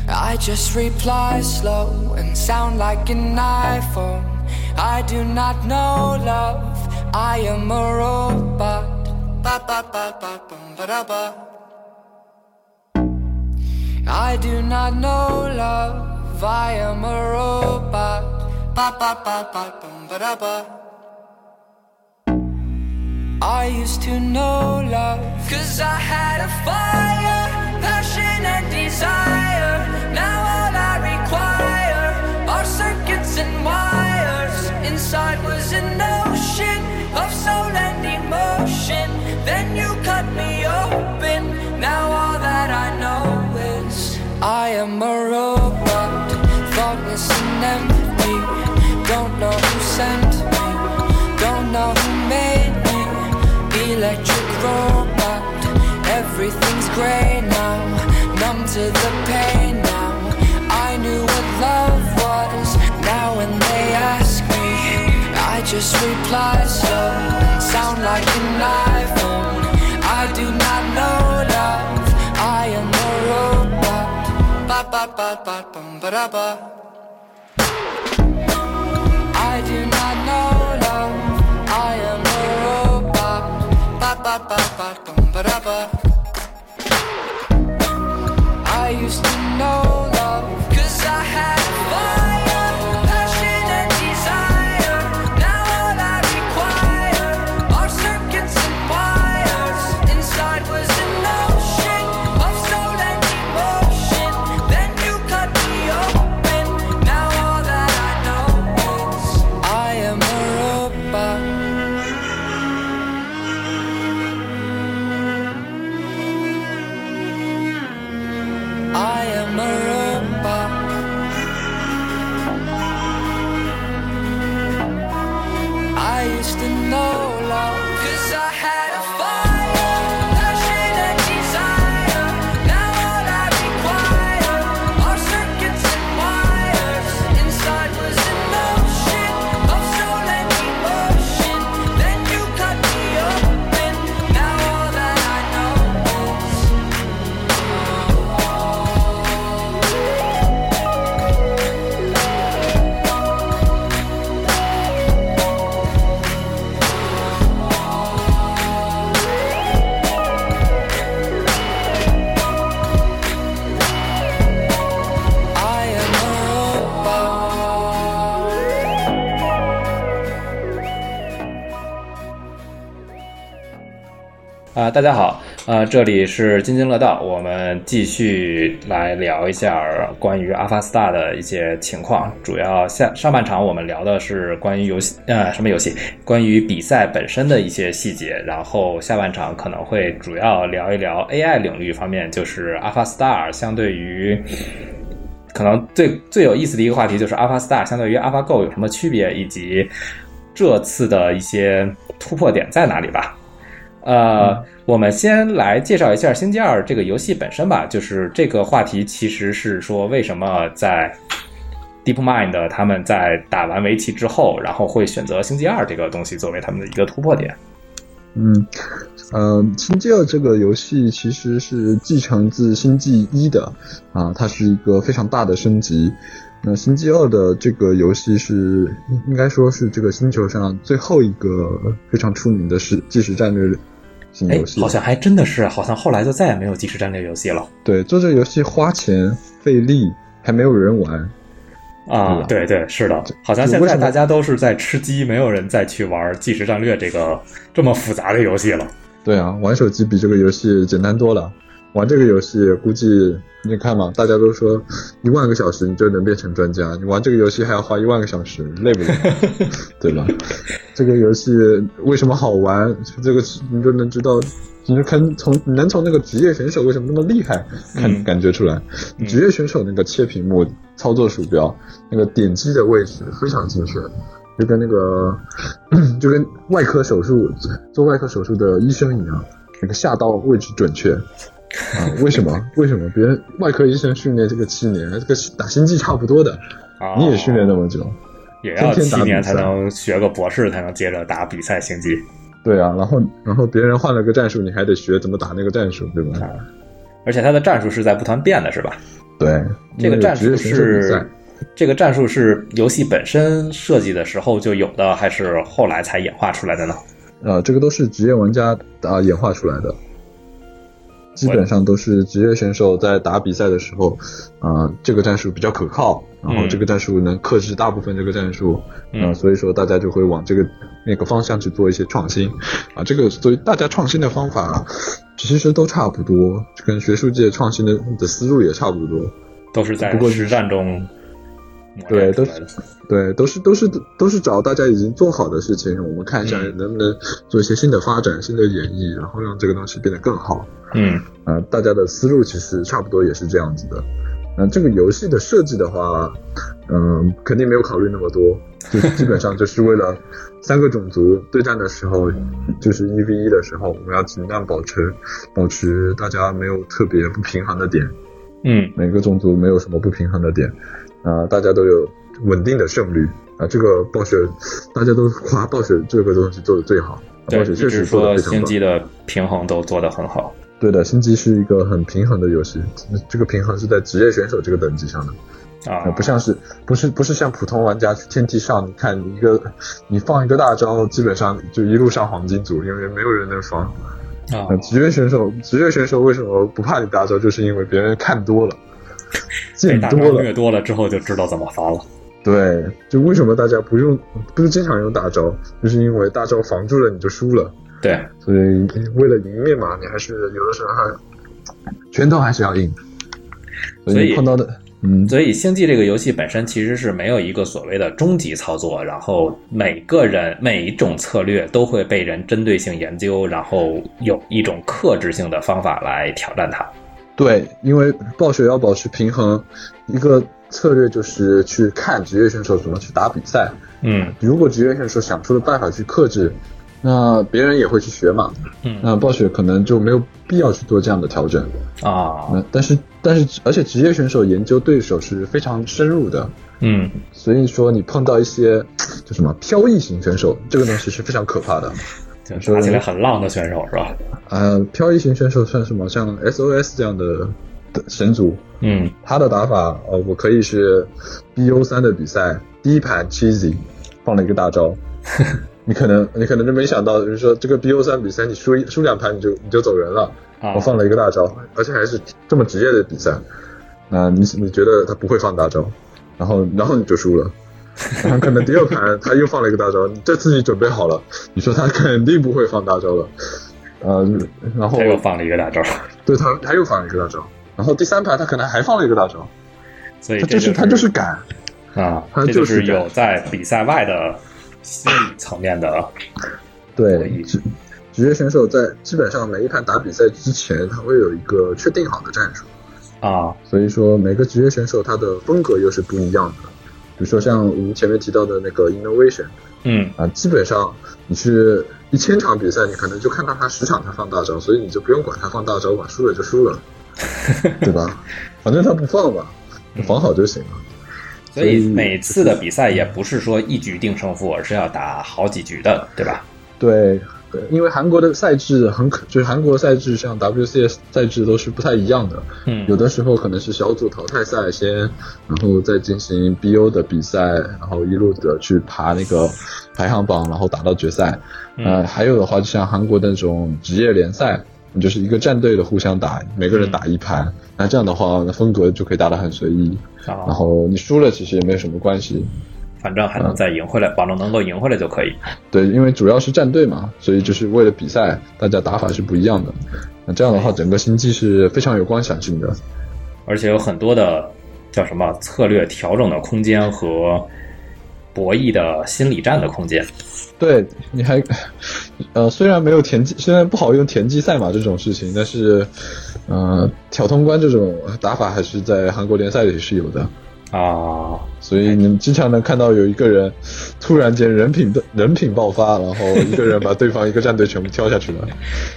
I just reply slow and sound like an iPhone. I do not know love, I am a robot. I do not know love, I am a robot. I used to know love, cause I had a fire, passion and desire. Now all I require are circuits and wires. Inside was an ocean of soul and emotion. Then you cut me open. Now all that I know is I am a robot, thoughtless and empty. Don't know Electric robot, everything's gray now. Numb to the pain now. I knew what love was. Now when they ask me, I just reply so. sound like an iPhone. I do not know love. I am a robot. Ba ba ba ba ba da ba. I do Ba ba ba ba ba ba. 啊、大家好，呃，这里是津津乐道，我们继续来聊一下关于 Alpha Star 的一些情况。主要下上半场我们聊的是关于游戏，呃，什么游戏？关于比赛本身的一些细节。然后下半场可能会主要聊一聊 AI 领域方面，就是 Alpha Star 相对于可能最最有意思的一个话题就是 Alpha Star 相对于 AlphaGo 有什么区别，以及这次的一些突破点在哪里吧。呃，我们先来介绍一下《星际二》这个游戏本身吧。就是这个话题其实是说，为什么在 DeepMind 他们在打完围棋之后，然后会选择《星际二》这个东西作为他们的一个突破点。嗯，呃，《星际二》这个游戏其实是继承自《星际一》的啊，它是一个非常大的升级。那《星际二》的这个游戏是应该说是这个星球上最后一个非常出名的是即时战略型哎游，戏。好像还真的是，好像后来就再也没有即时战略游戏了对，做这个游戏花钱费力，还没有人玩。啊！对对，是的，好像现在大家都是在吃鸡，没有人再去玩即时战略这个这么复杂的游戏了。对啊，玩手机比这个游戏简单多了。玩这个游戏，估计你看嘛，大家都说一万个小时你就能变成专家，你玩这个游戏还要花一万个小时，累不累？对吧？这个游戏为什么好玩？这个你就能知道，你就看从你能从那个职业选手为什么那么厉害，看、嗯感觉出来。嗯职业选手那个切屏幕、操作鼠标，那个点击的位置非常精确。就跟那个，就跟外科手术做外科手术的医生一样，那个下刀位置准确，啊，为什么？为什么别人外科医生训练这个七年，这个打星际差不多的，啊你也训练那么久，也要七年才能学个博士，才能接着打比赛星际。对啊，然后然后别人换了个战术，你还得学怎么打那个战术，对吧？而且他的战术是在不断变的，是吧？对，这个战术是这个战术是游戏本身设计的时候就有的，还是后来才演化出来的呢？呃，这个都是职业玩家啊演化出来的，基本上都是职业选手在打比赛的时候，啊，这个战术比较可靠，然后嗯。这个战术能克制大部分这个战术，嗯。啊，所以说大家就会往这个那个方向去做一些创新，啊，这个所以大家创新的方法其实都差不多，跟学术界创新的的思路也差不多，都是在不过实战中磨对，都是。对，都是都是都是找大家已经做好的事情，我们看一下嗯能不能做一些新的发展、新的演绎，然后让这个东西变得更好。嗯啊、大家的思路其实差不多也是这样子的。那、这个游戏的设计的话，嗯、肯定没有考虑那么多，就基本上就是为了三个种族对战的时候，就是一 v 一的时候，我们要尽量保持保持大家没有特别不平衡的点，嗯每个种族没有什么不平衡的点，啊、大家都有稳定的胜率啊、这个暴雪大家都夸暴雪这个东西做的最好，暴雪确实说非常棒。星际的平衡都做得很好。对的，星际是一个很平衡的游戏，这个平衡是在职业选手这个等级上的，啊呃，不像是不是不是像普通玩家去天梯上，你看一个你放一个大招，基本上就一路上黄金组，因为没有人能防。啊呃，职业选手职业选手为什么不怕你大招，就是因为别人看多了，被见多了，大招虐多了之后就知道怎么发了。对，就为什么大家不用不是经常用大招，就是因为大招防住了你就输了。对，所以为了赢面嘛，你还是有的时候还拳头还是要硬。所以碰到的，嗯，所以星际这个游戏本身其实是没有一个所谓的终极操作，然后每个人每一种策略都会被人针对性研究，然后有一种克制性的方法来挑战它。对，因为暴雪要保持平衡，一个策略就是去看职业选手怎么去打比赛。嗯如果职业选手想出了办法去克制，那别人也会去学嘛。嗯那暴雪可能就没有必要去做这样的调整。啊那但是但是而且职业选手研究对手是非常深入的，嗯所以说你碰到一些 就什么飘逸型选手，这个东西是非常可怕的。就打起来很浪的选手是吧？呃，漂移型选手算什么？像 SOS 这样的的神族，嗯他的打法，呃，我可以是 BO 三的比赛第一盘 cheesy 放了一个大招，你可能你可能就没想到，就是说这个 BO 三比赛你输一输两盘你就你就走人了，啊我放了一个大招，而且还是这么职业的比赛，那你你觉得他不会放大招，然后然后你就输了。然后可能第二盘他又放了一个大招，你这次你准备好了，你说他肯定不会放大招了，呃，然后他又放了一个大招，对他他又放了一个大招，然后第三盘他可能还放了一个大招，所以他就是他就是敢，啊，他就是有在比赛外的心理层面的对弈，职职业选手在基本上每一盘打比赛之前，他会有一个确定好的战术，啊所以说每个职业选手他的风格又是不一样的。比如说像我们前面提到的那个 innovation 嗯啊，基本上你去一千场比赛，你可能就看到他十场他放大招，所以你就不用管他放大招吧，输了就输了，对吧？反正他不放嘛，防好就行了。所以每次的比赛也不是说一局定胜负，而是要打好几局的，对吧？对，对，因为韩国的赛制很可，就是韩国赛制像 WCS 赛制都是不太一样的。嗯有的时候可能是小组淘汰赛先，然后再进行 BO 的比赛，然后一路的去爬那个 排行榜，然后打到决赛。呃，嗯还有的话，就像韩国那种职业联赛，就是一个战队的互相打，每个人打一盘。那这样的话，那风格就可以打得很随意。然啊，后你输了其实也没有什么关系。反正还能再赢回来，保证能够赢回来就可以。对，因为主要是战队嘛，所以就是为了比赛，大家打法是不一样的。那这样的话，整个星际是非常有观赏性的。而且有很多的叫什么策略调整的空间和博弈的心理战的空间。对，你还，呃，虽然没有田忌，虽然不好用田忌赛马这种事情，但是，呃，挑通关这种打法还是在韩国联赛里是有的。啊，所以你们经常能看到有一个人突然间人品的人品爆发，然后一个人把对方一个战队全部挑下去了，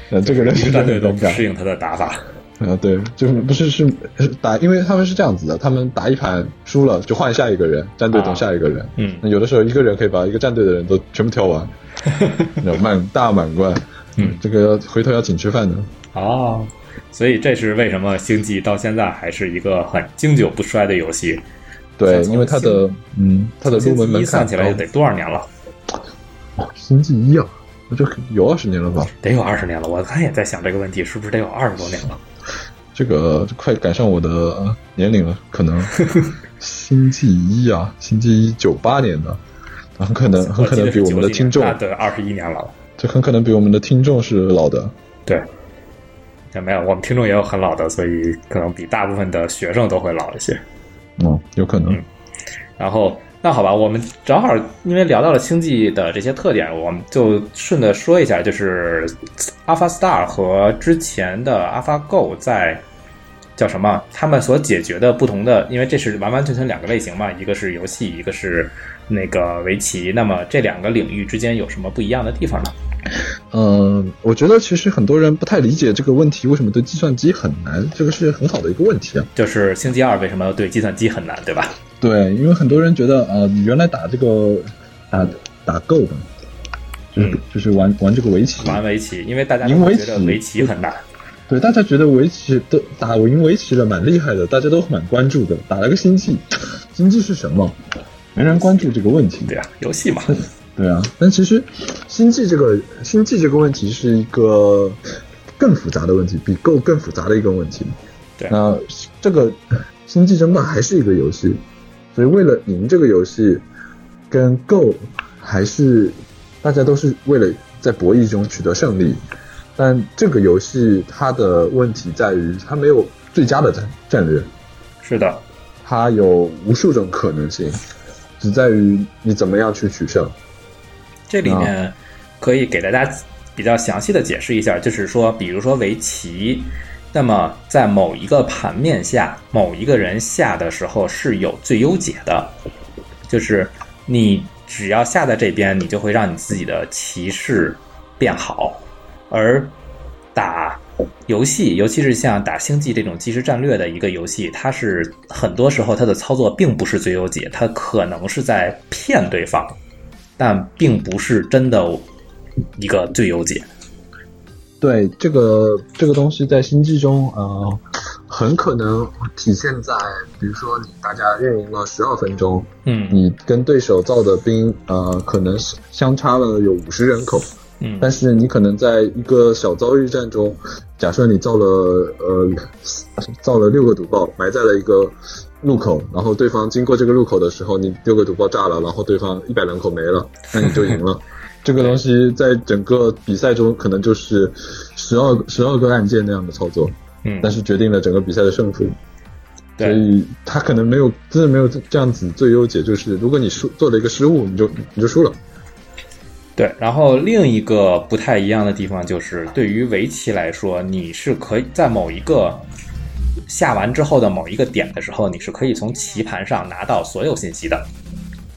那 这个人一是个战队都。不适应他的打法。啊，对，就是不是是是打，因为他们是这样子的，他们打一盘输了就换下一个人，战队等下一个人。嗯那有的时候一个人可以把一个战队的人都全部挑完，有满大满贯。嗯，这个要回头要请吃饭的。哦，所以这是为什么星际到现在还是一个很经久不衰的游戏。对，因为它的嗯，它的入门门槛高起来得多少年了？哦星际一啊，那就有二十年了吧？得有二十年了。我刚也在想这个问题，是不是得有二十多年了？这个快赶上我的呃年龄了，可能 星际一啊，星际一九八年的，很可能很可能比我们的听众那，得二十一年了。这很可能比我们的听众是老的。对，也没有，我们听众也有很老的，所以可能比大部分的学生都会老一些。嗯，有可能。嗯然后，那好吧，我们正好因为聊到了星际的这些特点，我们就顺着说一下，就是 Alpha Star 和之前的 Alpha Go 在叫什么？他们所解决的不同的，因为这是完完全全两个类型嘛，一个是游戏，一个是那个围棋。那么这两个领域之间有什么不一样的地方呢？嗯，我觉得其实很多人不太理解这个问题，为什么对计算机很难？这个是很好的一个问题啊。就是星期二为什么对计算机很难，对吧？对，因为很多人觉得，呃，你原来打这个打打 Go 吧，就是、嗯就是玩玩这个围棋，玩围棋，因为大家都赢围棋觉得围棋很难。对，大家觉得围棋都打赢围棋了蛮厉害的，大家都蛮关注的。打了个星际，星际是什么？没人关注这个问题。对啊，游戏嘛，对啊，但其实星际这个星际这个问题是一个更复杂的问题，比 Go 更复杂的一个问题。对那这个星际争霸还是一个游戏，所以为了赢这个游戏，跟 Go 还是大家都是为了在博弈中取得胜利。但这个游戏它的问题在于，它没有最佳的战战略，是的，它有无数种可能性，只在于你怎么样去取胜。这里面可以给大家比较详细的解释一下，就是说，比如说围棋，那么在某一个盘面下，某一个人下的时候是有最优解的，就是你只要下在这边，你就会让你自己的棋势变好，而打。游戏，尤其是像打星际这种即时战略的一个游戏，它是很多时候它的操作并不是最优解，它可能是在骗对方，但并不是真的一个最优解。对这个这个东西在星际中，呃，很可能体现在，比如说你大家运营了十二分钟，嗯。你跟对手造的兵，呃，可能是相差了有五十人口，嗯。但是你可能在一个小遭遇战中，假设你造了呃造了六个毒爆，埋在了一个路口，然后对方经过这个路口的时候，你丢个毒爆炸了，然后对方一百人口没了，那你就赢了。这个东西在整个比赛中可能就是十二十二个按键那样的操作，嗯，但是决定了整个比赛的胜负。所对以他可能没有，真的没有这样子最优解，就是如果你输做了一个失误，你就你就输了。对。然后另一个不太一样的地方就是，对于围棋来说，你是可以在某一个下完之后的某一个点的时候，你是可以从棋盘上拿到所有信息的。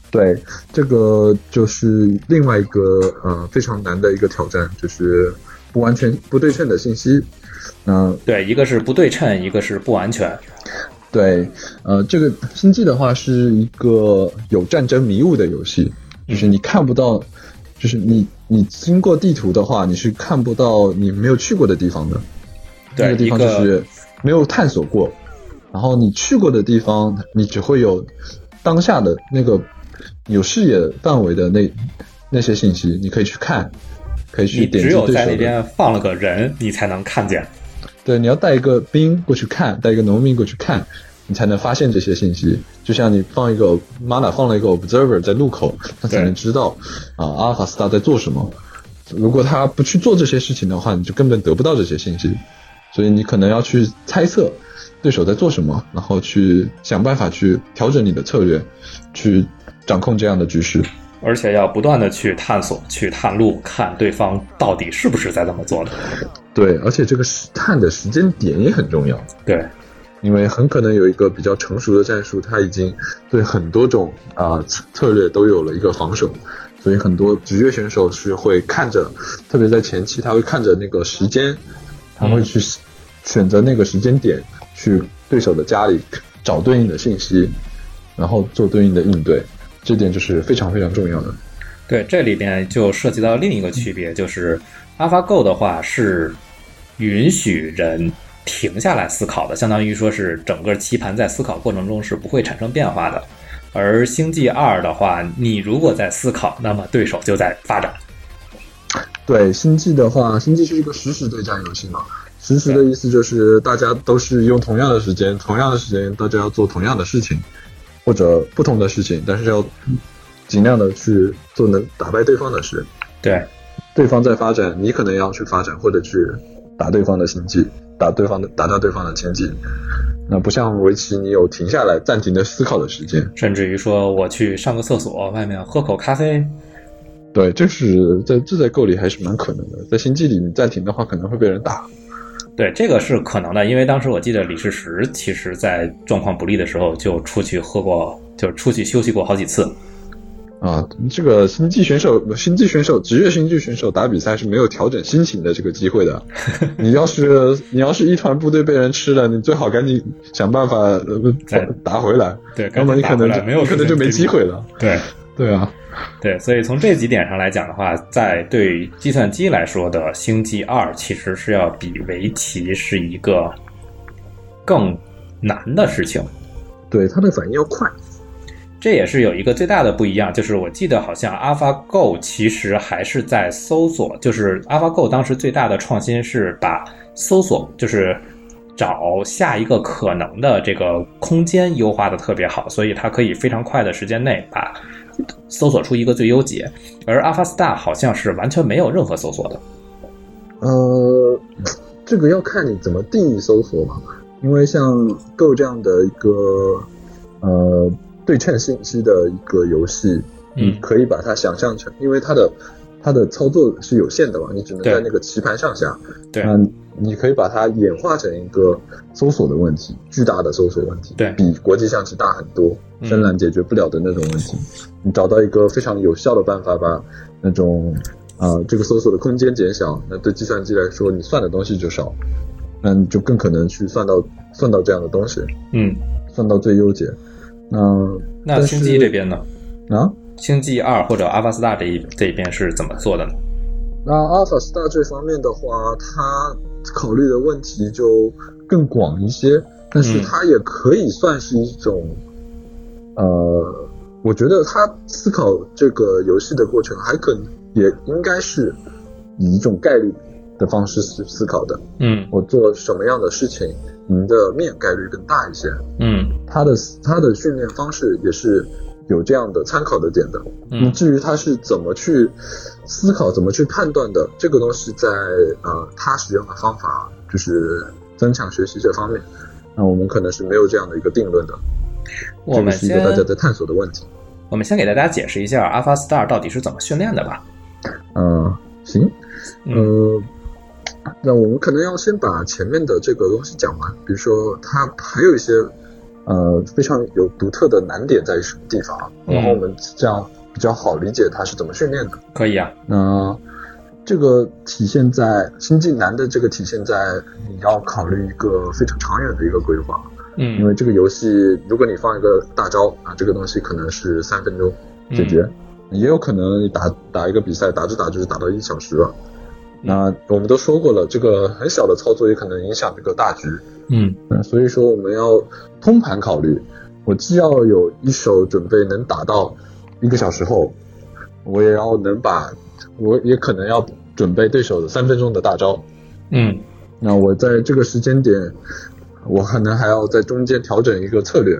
对，这个就是另外一个呃非常难的一个挑战，就是不完全不对称的信息。嗯、对，一个是不对称，一个是不完全。对，呃，这个星际的话是一个有战争迷雾的游戏，就是你看不到，就是你你经过地图的话，你是看不到你没有去过的地方的。那，个地方就是没有探索过，然后你去过的地方，你只会有当下的那个有视野范围的那那些信息，你可以去看，可以去你点只有在那。边放了个人，你才能看见。对，你要带一个兵过去看，带一个农民过去看，你才能发现这些信息。就像你放一个 mana 放了一个 observer 在路口，他才能知道啊阿尔法斯塔在做什么。如果他不去做这些事情的话，你就根本得不到这些信息。所以你可能要去猜测对手在做什么，然后去想办法去调整你的策略，去掌控这样的局势。而且要不断的去探索、去探路，看对方到底是不是在这么做的。对，而且这个时探的时间点也很重要。对，因为很可能有一个比较成熟的战术，他已经对很多种啊、策策略都有了一个防守，所以很多职业选手是会看着，特别在前期，他会看着那个时间，他会去选择那个时间点去对手的家里找对应的信息，然后做对应的应对，这点就是非常非常重要的。对，这里边就涉及到另一个区别，就是 AlphaGo 的话是允许人停下来思考的，相当于说是整个棋盘在思考过程中是不会产生变化的。而星际二的话，你如果在思考，那么对手就在发展。对星际的话，星际是一个实时对战游戏嘛，实时的意思就是大家都是用同样的时间，同样的时间大家要做同样的事情，或者不同的事情，但是要尽量的去做能打败对方的事。对，对方在发展，你可能要去发展或者去打对方的星际，打对方的打掉对方的经济。那不像围棋，你有停下来暂停的思考的时间。甚至于说我去上个厕所，外面喝口咖啡。对，这是在这在购里还是蛮可能的，在星际里你暂停的话可能会被人打。对，这个是可能的，因为当时我记得李世石其实在状况不利的时候就出去喝过，就出去休息过好几次。啊，这个星际选手，星际选手，职业星际选手打比赛是没有调整心情的这个机会的。你要是你要是一团部队被人吃了，你最好赶紧想办法呃打回来。对，要么你可能就没有可能就没机会了。对，对啊，对，所以从这几点上来讲的话，在对计算机来说的《星际二》其实是要比围棋是一个更难的事情。对，它的反应要快。这也是有一个最大的不一样，就是我记得好像 AlphaGo 其实还是在搜索，就是 AlphaGo 当时最大的创新是把搜索，就是找下一个可能的这个空间优化的特别好，所以它可以非常快的时间内把搜索出一个最优解。而 AlphaStar 好像是完全没有任何搜索的。呃，这个要看你怎么定义搜索嘛，因为像 Go 这样的一个呃。对称信息的一个游戏，嗯，可以把它想象成，因为它的它的操作是有限的嘛，你只能在那个棋盘上下，对，嗯，你可以把它演化成一个搜索的问题，巨大的搜索问题，对，比国际象棋大很多，深蓝解决不了的那种问题，你找到一个非常有效的办法，把那种啊这个搜索的空间减小，那对计算机来说，你算的东西就少，那你就更可能去算到算到这样的东西，嗯，算到最优解。那那星际这边呢？啊，星际二或者 AlphaStar 这一边是怎么做的呢？那 AlphaStar 这方面的话，它考虑的问题就更广一些，但是它也可以算是一种，呃，我觉得他思考这个游戏的过程，还可也应该是以一种概率的方式思思考的。嗯，我做什么样的事情？赢的面概率更大一些。嗯，他的他的训练方式也是有这样的参考的点的。嗯，至于他是怎么去思考、怎么去判断的，这个东西在呃他使用的方法就是增强学习这方面，那我们可能是没有这样的一个定论的。我们是一个大家在探索的问题。我们先给大家解释一下 AlphaStar 到底是怎么训练的吧。嗯，行，呃。那我们可能要先把前面的这个东西讲完，比如说它还有一些呃非常有独特的难点在于什么地方，然后我们这样比较好理解它是怎么训练的。可以啊，那这个体现在星际难的这个体现在你要考虑一个非常长远的一个规划，嗯，因为这个游戏如果你放一个大招啊，这个东西可能是三分钟解决，也有可能你打打一个比赛打着打着就打到一小时了。那我们都说过了，这个很小的操作也可能影响这个大局。嗯，所以说我们要通盘考虑，我既要有一手准备能打到一个小时后，我也要能把，我也可能要准备对手的三分钟的大招。嗯，那我在这个时间点，我可能还要在中间调整一个策略。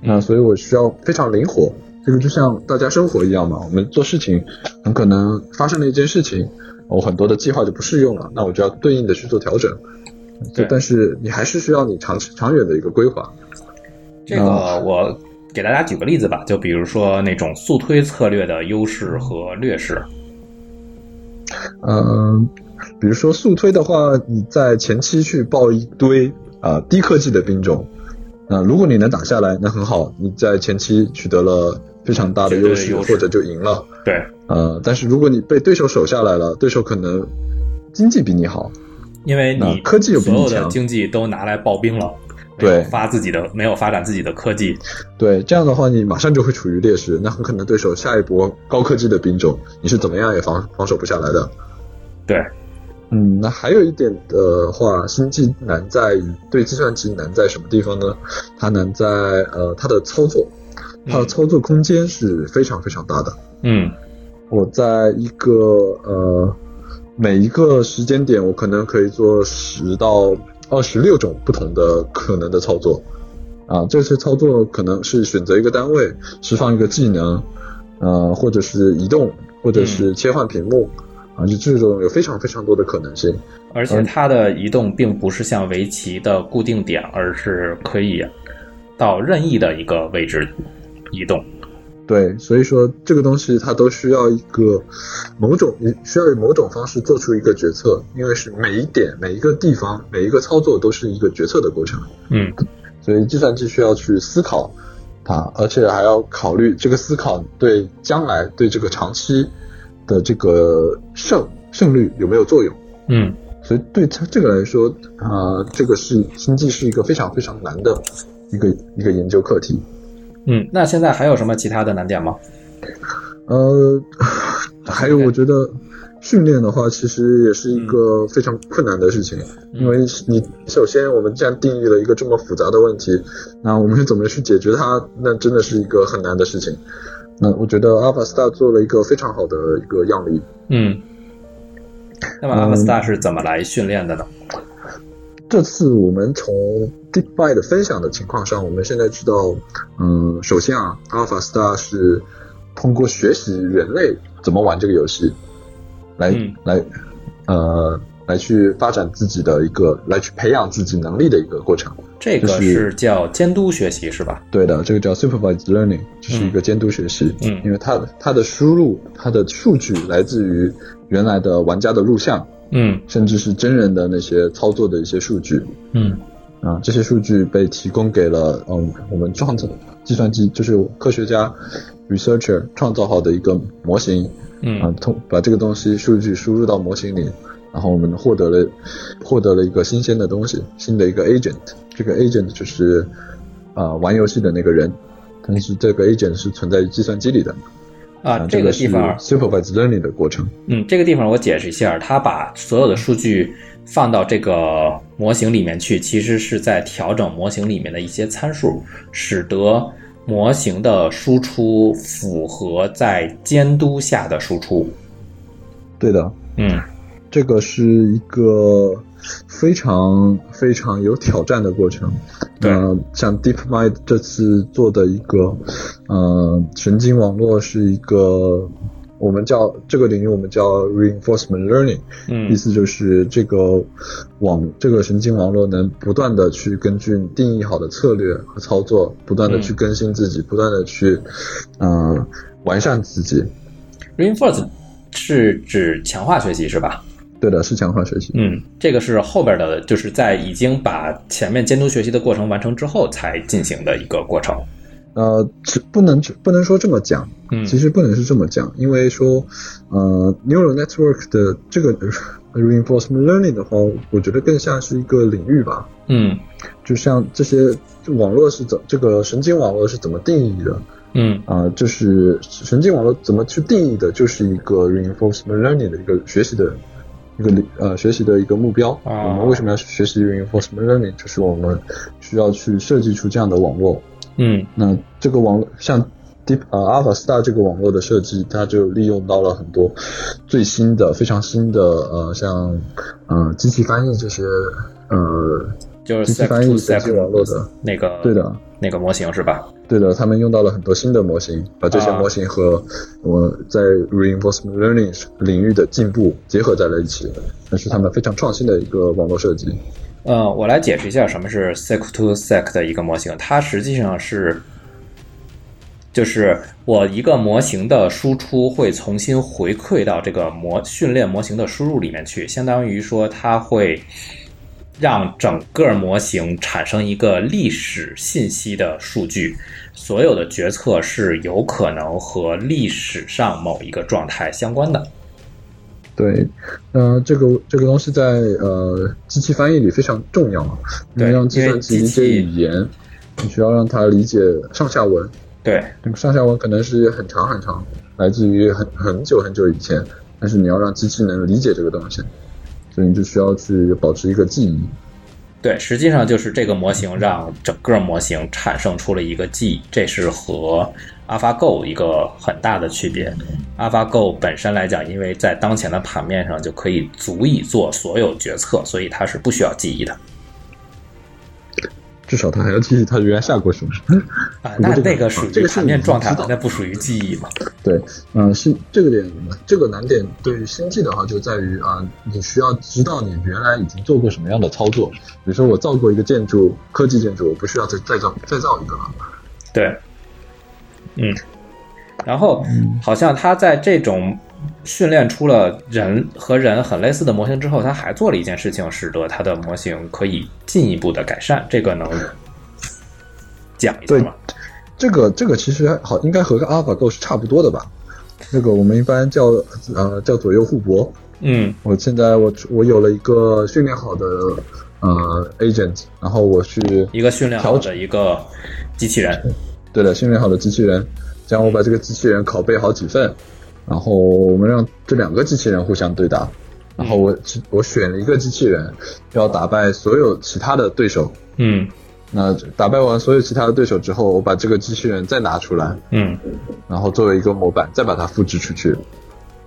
那所以我需要非常灵活。这个就像大家生活一样嘛，我们做事情很可能发生了一件事情。我很多的计划就不适用了，那我就要对应的去做调整。对，但是你还是需要你长长远的一个规划。这个我给大家举个例子吧，就比如说那种速推策略的优势和劣势。嗯，比如说速推的话，你在前期去报一堆啊低科技的兵种，那如果你能打下来，那很好，你在前期取得了非常大的优势，或者就赢了。对。呃，但是如果你被对手守下来了，对手可能经济比你好，因为你科技又比所有的你强经济都拿来刨冰了，对发自己的，没有发展自己的科技，对，这样的话你马上就会处于劣势，那很可能对手下一波高科技的兵种，你是怎么样也防防守不下来的。对，嗯，那还有一点的话，星际难在于对计算机难在什么地方呢？它难在呃它的操作，它的操作空间是非常非常大的。嗯我在一个呃每一个时间点，我可能可以做十到二十六种不同的可能的操作。啊，这些操作可能是选择一个单位，释放一个技能，呃，或者是移动，或者是切换屏幕，啊，就这种有非常非常多的可能性。而且它的移动并不是像围棋的固定点，而是可以到任意的一个位置移动。对，所以说这个东西它都需要一个某种，你需要以某种方式做出一个决策，因为是每一点、每一个地方、每一个操作都是一个决策的过程，嗯所以计算机需要去思考它，而且还要考虑这个思考对将来对这个长期的这个胜胜率有没有作用。嗯所以对它这个来说，啊、这个是经济是一个非常非常难的一个一个研究课题。嗯，那现在还有什么其他的难点吗？呃，还有我觉得训练的话，其实也是一个非常困难的事情，因为你首先我们既然定义了一个这么复杂的问题，那我们怎么去解决它？那真的是一个很难的事情。那我觉得 AlphaStar 做了一个非常好的一个样例。嗯，那么 AlphaStar 是怎么来训练的呢？这次我们从 DeepMind 的分享的情况上，我们现在知道，嗯，首先啊，AlphaStar 是通过学习人类怎么玩这个游戏，来、嗯来呃来去发展自己的一个，来去培养自己能力的一个过程。这个是是叫监督学习是吧？对的，这个叫 supervised learning，这是一个监督学习。嗯因为它它的输入，它的数据来自于原来的玩家的录像，嗯。甚至是真人的那些操作的一些数据。嗯。啊，这些数据被提供给了嗯我们创造计算机，就是科学家 researcher 创造好的一个模型。嗯。啊嗯，通把这个东西数据输入到模型里，然后我们获得了获得了一个新鲜的东西，新的一个 agent，这个 agent 就是啊玩游戏的那个人，但是这个 agent 是存在于计算机里的啊，这个地方 supervised learning 的过程。嗯，这个地方我解释一下，它把所有的数据放到这个模型里面去，其实是在调整模型里面的一些参数，使得模型的输出符合在监督下的输出。对的，嗯这个是一个非常非常有挑战的过程。对呃，像 DeepMind 这次做的一个呃神经网络是一个我们叫这个领域我们叫 reinforcement learning，、意嗯思就是这个网这个神经网络能不断的去根据定义好的策略和操作，不断的去更新自己，不断的去呃完善自己。，reinforce 是指强化学习是吧？对的，是强化学习。嗯，这个是后边的，就是在已经把前面监督学习的过程完成之后才进行的一个过程。呃，只不能不能说这么讲，嗯其实不能是这么讲，因为说，呃，neural network 的这个呃 reinforcement learning 的话，我觉得更像是一个领域吧，嗯就像这些网络是怎这个神经网络是怎么定义的嗯啊、就是神经网络怎么去定义的，就是一个 reinforcement learning 的一个学习的一个呃学习的一个目标。啊我们为什么要学习 reinforcement learning？就是我们需要去设计出这样的网络。嗯那这个网络像 Deep 呃 AlphaStar 这个网络的设计，它就利用到了很多最新的、非常新的呃，像呃机器翻译这些呃，就是机器翻译神经网络的，那个对的，那个模型是吧？对的，他们用到了很多新的模型，把这些啊模型和我在 reinforcement learning 领域的进步结合在了一起，那是他们非常创新的一个网络设计。呃，我来解释一下什么是 sec to sec 的一个模型，它实际上是，就是我一个模型的输出会重新回馈到这个模训练模型的输入里面去，相当于说它会让整个模型产生一个历史信息的数据，所有的决策是有可能和历史上某一个状态相关的。对，呃，这个这个东西在呃机器翻译里非常重要，对让计算机理解语言，你需要让它理解上下文，对，那个上下文可能是很长很长，来自于很很久很久以前，但是你要让机器能理解这个东西，所以你就需要去保持一个记忆。对，实际上就是这个模型让整个模型产生出了一个记忆，这是和 AlphaGo 一个很大的区别。AlphaGo 本身来讲，因为在当前的盘面上就可以足以做所有决策，所以它是不需要记忆的。至少他还要记忆他原来下过什么。啊，那这个那个属于这个面状态那不属于记忆嘛？对，嗯、是这个点，这个难点对于星际的话，就在于啊、你需要知道你原来已经做过什么样的操作。比如说，我造过一个建筑，科技建筑，我不需要再再造再造一个了。对，嗯，然后好像他在这种训练出了人和人很类似的模型之后，他还做了一件事情，使得他的模型可以进一步的改善。这个能讲一下对吗？这个这个其实好，应该和个 AlphaGo 是差不多的吧？这个我们一般叫呃叫左右互搏。嗯我现在我我有了一个训练好的呃 agent，然后我去一个训练好的一个机器人，对的，训练好的机器人，这样我把这个机器人拷贝好几份，然后我们让这两个机器人互相对打，然后我我选了一个机器人，要打败所有其他的对手。嗯。那打败完所有其他的对手之后，我把这个机器人再拿出来，嗯。然后作为一个模板，再把它复制出去。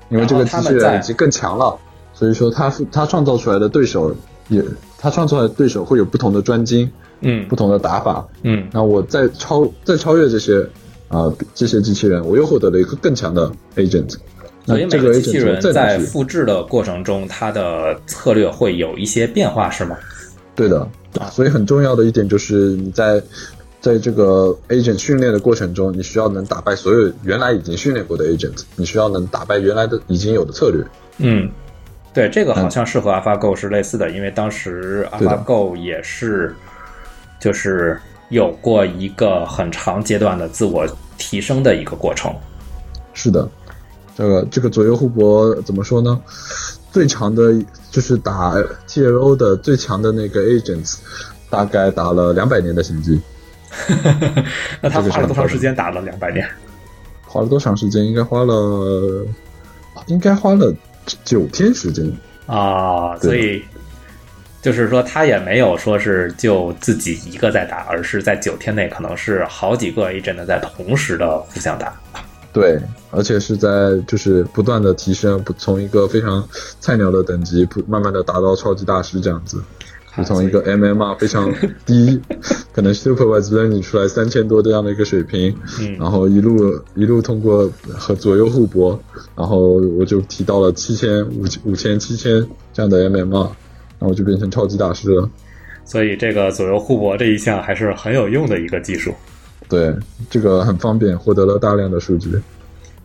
因为这个机器人已经更强了，所以说它它创造出来的对手也，它创造出来的对手会有不同的专精、嗯。不同的打法。嗯。那我再超再超越这些啊、呃这些机器人，我又获得了一个更强的 agent。那所以每这个个机器人在复制的过程中，它的策略会有一些变化，是吗？对的。所以很重要的一点就是你在在这个 agent 训练的过程中，你需要能打败所有原来已经训练过的 agent，你需要能打败原来的已经有的策略。嗯，对，这个好像是和 AlphaGo 是类似的，因为当时 AlphaGo 也是就是有过一个很长阶段的自我提升的一个过程。是的，这个这个左右互搏怎么说呢？最强的就是打 TLO 的最强的那个 agents，大概打了两百年的行迹。那他花了多长时间打了两百年？花了多长时间？应该花了，应该花了九天时间。啊，所以就是说他也没有说是就自己一个在打，而是在九天内可能是好几个 agent 在同时的互相打。对，而且是在就是不断的提升，不从一个非常菜鸟的等级，不慢慢的达到超级大师这样子。就从一个 MMR 非常低，可能 supervised learning 出来三千多这样的一个水平，嗯然后一路一路通过和左右互搏，然后我就提到了七千、五五千、七千这样的 MMR，然后我就变成超级大师了。所以这个左右互搏这一项还是很有用的一个技术。对，这个很方便，获得了大量的数据。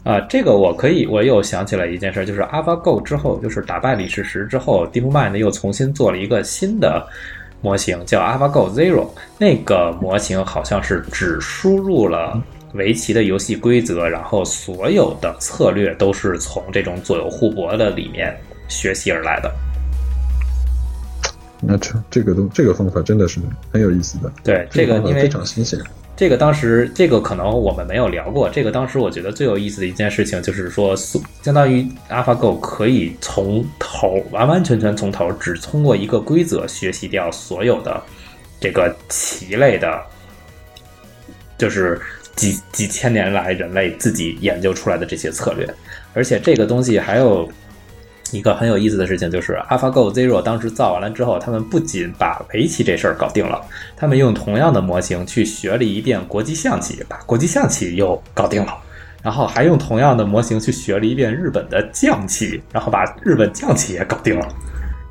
啊，这个我可以，我又想起来一件事，就是 AlphaGo 之后，就是打败李世石之后，DeepMind 又重新做了一个新的模型，叫 AlphaGo Zero。那个模型好像是只输入了围棋的游戏规则，然后所有的策略都是从这种左右互搏的里面学习而来的。那这这个东这个方法真的是很有意思的，对，这个因为非常新鲜。这个当时，这个可能我们没有聊过。这个当时我觉得最有意思的一件事情，就是说，相当于 AlphaGo 可以从头完完全全从头，只通过一个规则学习掉所有的这个棋类的，就是几几千年来人类自己研究出来的这些策略。而且这个东西还有一个很有意思的事情，就是 AlphaGo Zero 当时造完了之后，他们不仅把围棋这事儿搞定了，他们用同样的模型去学了一遍国际象棋，把国际象棋又搞定了。然后还用同样的模型去学了一遍日本的将棋，然后把日本将棋也搞定了。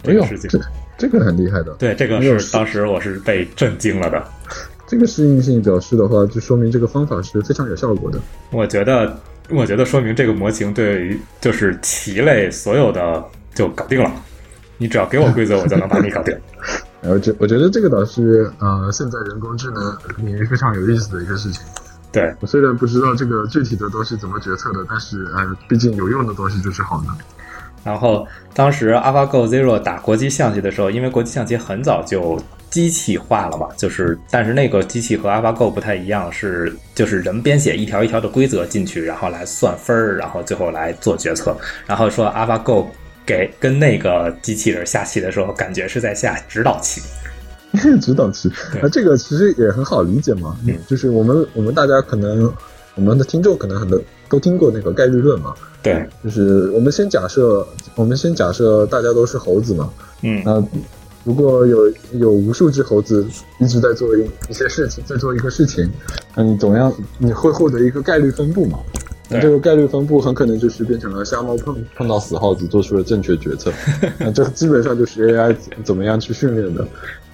这个事情，这这个很厉害的。对这个是当时我是被震惊了的。这个适应性表示的话，就说明这个方法是非常有效果的。我觉得，我觉得说明这个模型对于就是棋类所有的就搞定了。你只要给我规则，我就能把你搞定。然后这我觉得这个倒是呃，现在人工智能领域非常有意思的一个事情。对，我虽然不知道这个具体的东西怎么决策的，但是呃，毕竟有用的东西就是好的。然后当时 AlphaGo Zero 打国际象棋的时候，因为国际象棋很早就机器化了嘛，就是但是那个机器和 AlphaGo 不太一样，是就是人编写一条一条的规则进去，然后来算分儿，然后最后来做决策。然后说 AlphaGo 给跟那个机器人下棋的时候，感觉是在下指导棋。指导棋。对。啊，这个其实也很好理解嘛，嗯。就是我们我们大家可能我们的听众可能很多都听过那个概率论嘛，对，就是我们先假设我们先假设大家都是猴子嘛，嗯。那如果有有无数只猴子一直在做一一些事情，在做一个事情，那你总要你会获得一个概率分布嘛？那这个概率分布很可能就是变成了瞎猫碰碰到死耗子，做出了正确决策。那这基本上就是 AI 怎么样去训练的。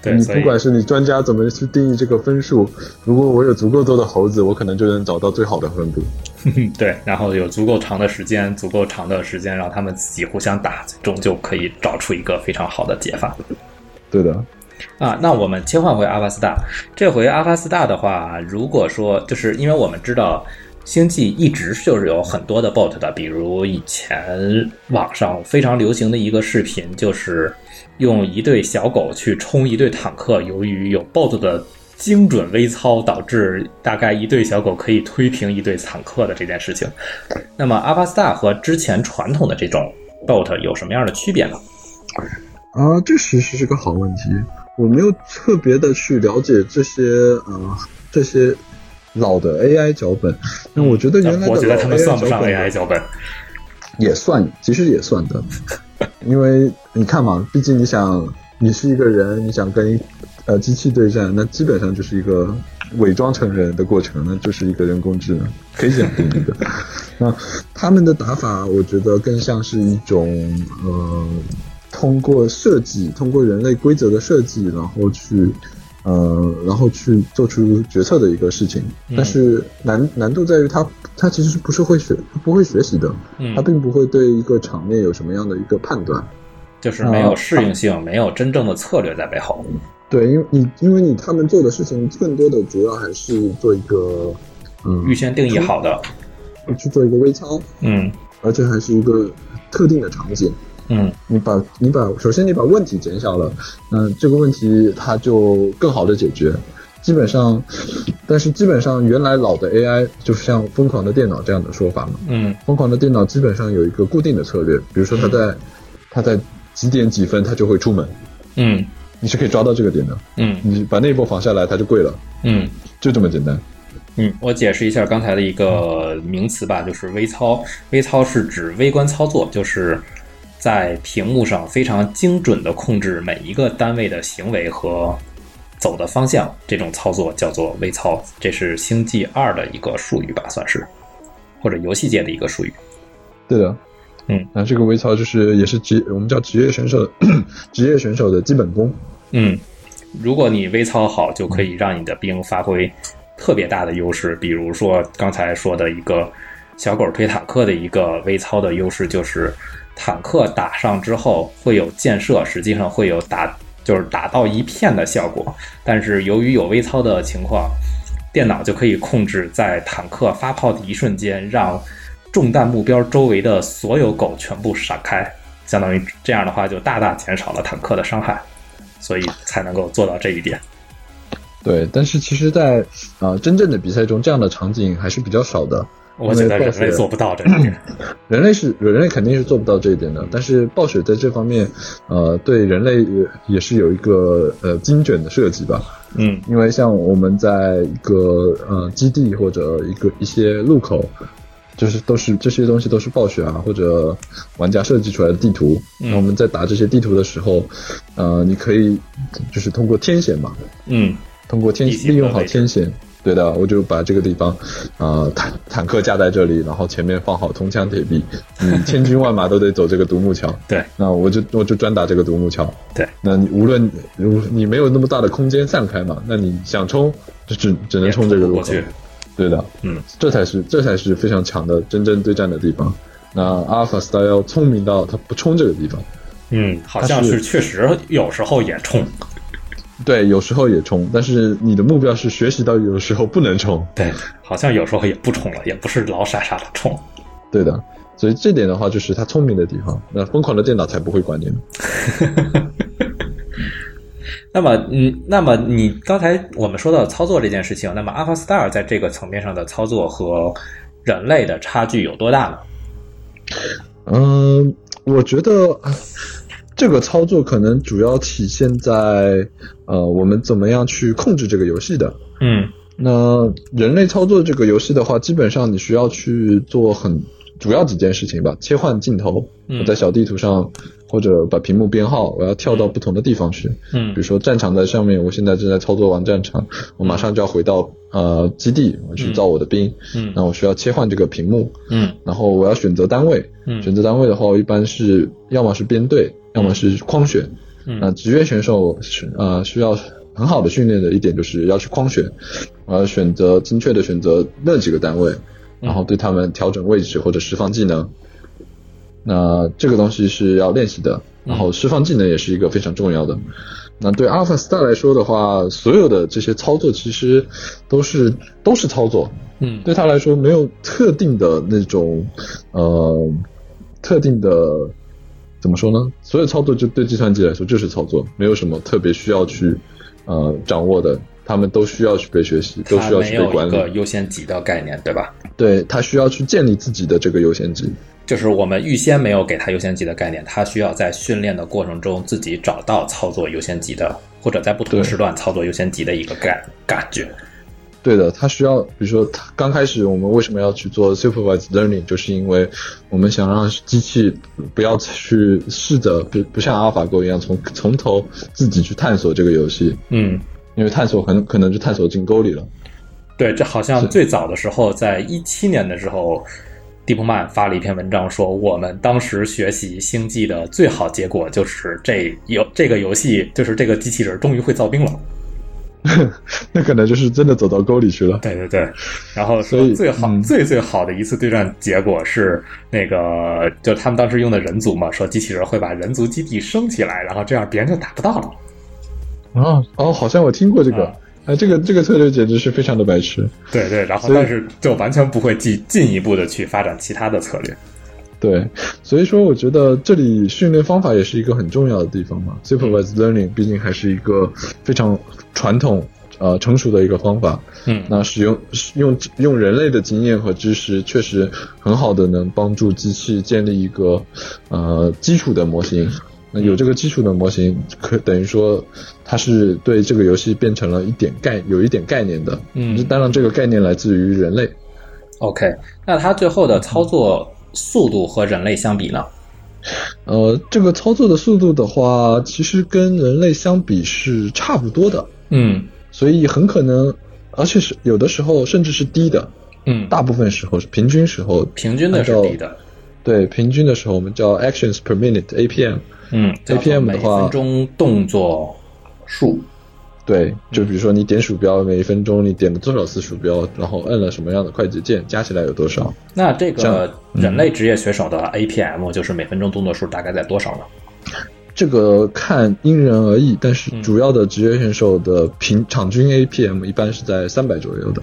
你不管是你专家怎么去定义这个分数，如果我有足够多的猴子，我可能就能找到最好的分布。对，然后有足够长的时间，足够长的时间让他们自己互相打，最终究可以找出一个非常好的解法。对的，啊，那我们切换回阿巴斯大，这回阿巴斯大的话，如果说就是因为我们知道星际一直就是有很多的 bot 的，比如以前网上非常流行的一个视频，就是用一对小狗去冲一对坦克，由于有 bot 的精准微操，导致大概一对小狗可以推平一对坦克的这件事情。那么阿巴斯大和之前传统的这种 bot 有什么样的区别呢？啊，这其实是个好问题。我没有特别的去了解这些呃这些老的 AI 脚本，那我觉得原来的我觉得老他们算不 AI 上脚本 AI 脚本。也算，其实也算的，因为你看嘛，毕竟你想，你是一个人，你想跟呃机器对战，那基本上就是一个伪装成人的过程，那就是一个人工智能，可以这样定义的。那他们的打法，我觉得更像是一种呃，通过设计，通过人类规则的设计，然后去。呃，然后去做出决策的一个事情，但是难难度在于它，它其实是不是会学，它不会学习的，嗯它并不会对一个场面有什么样的一个判断。就是没有适应性，没有真正的策略在背后。对，因为你因为你他们做的事情更多的主要还是做一个嗯预先定义好的，去做一个微操，嗯而且还是一个特定的场景。嗯你把你把首先你把问题减小了，那这个问题它就更好的解决。基本上，但是基本上原来老的 AI 就是像疯狂的电脑这样的说法嘛，嗯疯狂的电脑基本上有一个固定的策略，比如说它在它在几点几分它就会出门，嗯你是可以抓到这个点的。嗯你把那一波防下来，它就贵了，嗯就这么简单。嗯，我解释一下刚才的一个名词吧，就是微操。微操是指微观操作，就是在屏幕上非常精准的控制每一个单位的行为和走的方向，这种操作叫做微操。这是星际二的一个术语吧，算是，或者游戏界的一个术语。对的，嗯，那这个微操就是也是职我们叫职业选手 职业选手的基本功。嗯，如果你微操好，就可以让你的兵发挥特别大的优势。比如说刚才说的一个小狗推坦克的一个微操的优势，就是坦克打上之后会有建设，实际上会有打就是打到一片的效果。但是由于有微操的情况，电脑就可以控制在坦克发炮的一瞬间，让中弹目标周围的所有狗全部闪开。相当于这样的话，就大大减少了坦克的伤害。所以才能够做到这一点。对，但是其实在，呃真正的比赛中，这样的场景还是比较少的。我觉得人类做不到这一 点。人类是人类肯定是做不到这一点的，但是暴雪在这方面，呃，对人类也也是有一个呃精准的设计吧。嗯因为像我们在一个呃基地或者一个一些路口，就是都是这些东西都是暴雪啊或者玩家设计出来的地图。我们在打这些地图的时候，呃，你可以就是通过天险嘛，嗯通过天利用好天险。对的，我就把这个地方，呃，坦坦克架在这里，然后前面放好铜墙铁壁，嗯千军万马都得走这个独木桥。对，那我就我就专打这个独木桥。对，那你无论如你没有那么大的空间散开嘛，那你想冲就只只能冲这个路口。。对的，嗯，这才是这才是非常强的真正对战的地方。那阿尔法 style 聪明到他不冲这个地方，嗯，好像是确实有时候也冲。对，有时候也冲，但是你的目标是学习到有时候不能冲。对，好像有时候也不冲了，也不是老傻傻的冲。对的，所以这点的话就是他聪明的地方。那疯狂的电脑才不会管你呢。那么，嗯，那么你刚才我们说到操作这件事情，那么 Alpha Star 在这个层面上的操作和人类的差距有多大呢？嗯，我觉得啊这个操作可能主要体现在呃，我们怎么样去控制这个游戏的。嗯。那人类操作这个游戏的话，基本上你需要去做很主要几件事情吧，切换镜头，嗯。我在小地图上或者把屏幕编号，我要跳到不同的地方去。嗯。比如说战场在上面，我现在正在操作完战场，我马上就要回到呃基地，我去造我的兵，嗯。那我需要切换这个屏幕，嗯。然后我要选择单位，嗯。选择单位的话，我一般是要么是编队，要么是框选。嗯那职业选手是呃需要很好的训练的一点就是要去框选，我要选择精确的选择那几个单位，然后对他们调整位置或者释放技能。那这个东西是要练习的，然后释放技能也是一个非常重要的。那对 Alpha Star 来说的话，所有的这些操作其实都是都是操作，嗯对他来说没有特定的那种呃特定的怎么说呢？所有操作就对计算机来说就是操作，没有什么特别需要去呃掌握的，他们都需要去被学习，都需要去被管理。一个优先级的概念，对吧？对他需要去建立自己的这个优先级。就是我们预先没有给他优先级的概念，他需要在训练的过程中自己找到操作优先级的，或者在不同对时段操作优先级的一个感感觉。对的，它需要，比如说，他刚开始我们为什么要去做 supervised learning，就是因为我们想让机器不要去试着不不像阿尔法狗一样从从头自己去探索这个游戏，嗯，因为探索很可能就探索进沟里了。对，这好像最早的时候，在一七年的时候，蒂普曼发了一篇文章说，我们当时学习星际的最好结果就是这游这个游戏，就是这个机器人终于会造兵了。那可能就是真的走到沟里去了。对对对，然后所以说最好、嗯最最好的一次对战结果是那个，就他们当时用的人族嘛，说机器人会把人族基地升起来，然后这样别人就打不到了。哦哦，好像我听过这个啊，哎，这个这个策略简直是非常的白痴。对对，然后但是就完全不会进进一步的去发展其他的策略。对，所以说我觉得这里训练方法也是一个很重要的地方嘛。Supervised learning 毕竟还是一个非常传统、呃成熟的一个方法。嗯那使用使用用人类的经验和知识，确实很好的能帮助机器建立一个呃基础的模型。那有这个基础的模型，可等于说它是对这个游戏变成了一点概有一点概念的。嗯当然这个概念来自于人类。OK，那它最后的操作速度和人类相比呢？呃，这个操作的速度的话，其实跟人类相比是差不多的，嗯所以很可能，而且是有的时候甚至是低的，嗯，大部分时候是平均时候，平均的是低的。对，平均的时候我们叫 actions per minute APM，嗯 APM 的话分钟动作数。对，就比如说你点鼠标，每一分钟你点了多少次鼠标，然后摁了什么样的快捷键，加起来有多少？那这个人类职业选手的 APM 就是每分钟动作数大概在多少呢？这个看因人而异，但是主要的职业选手的平场均 APM 一般是在三百左右的。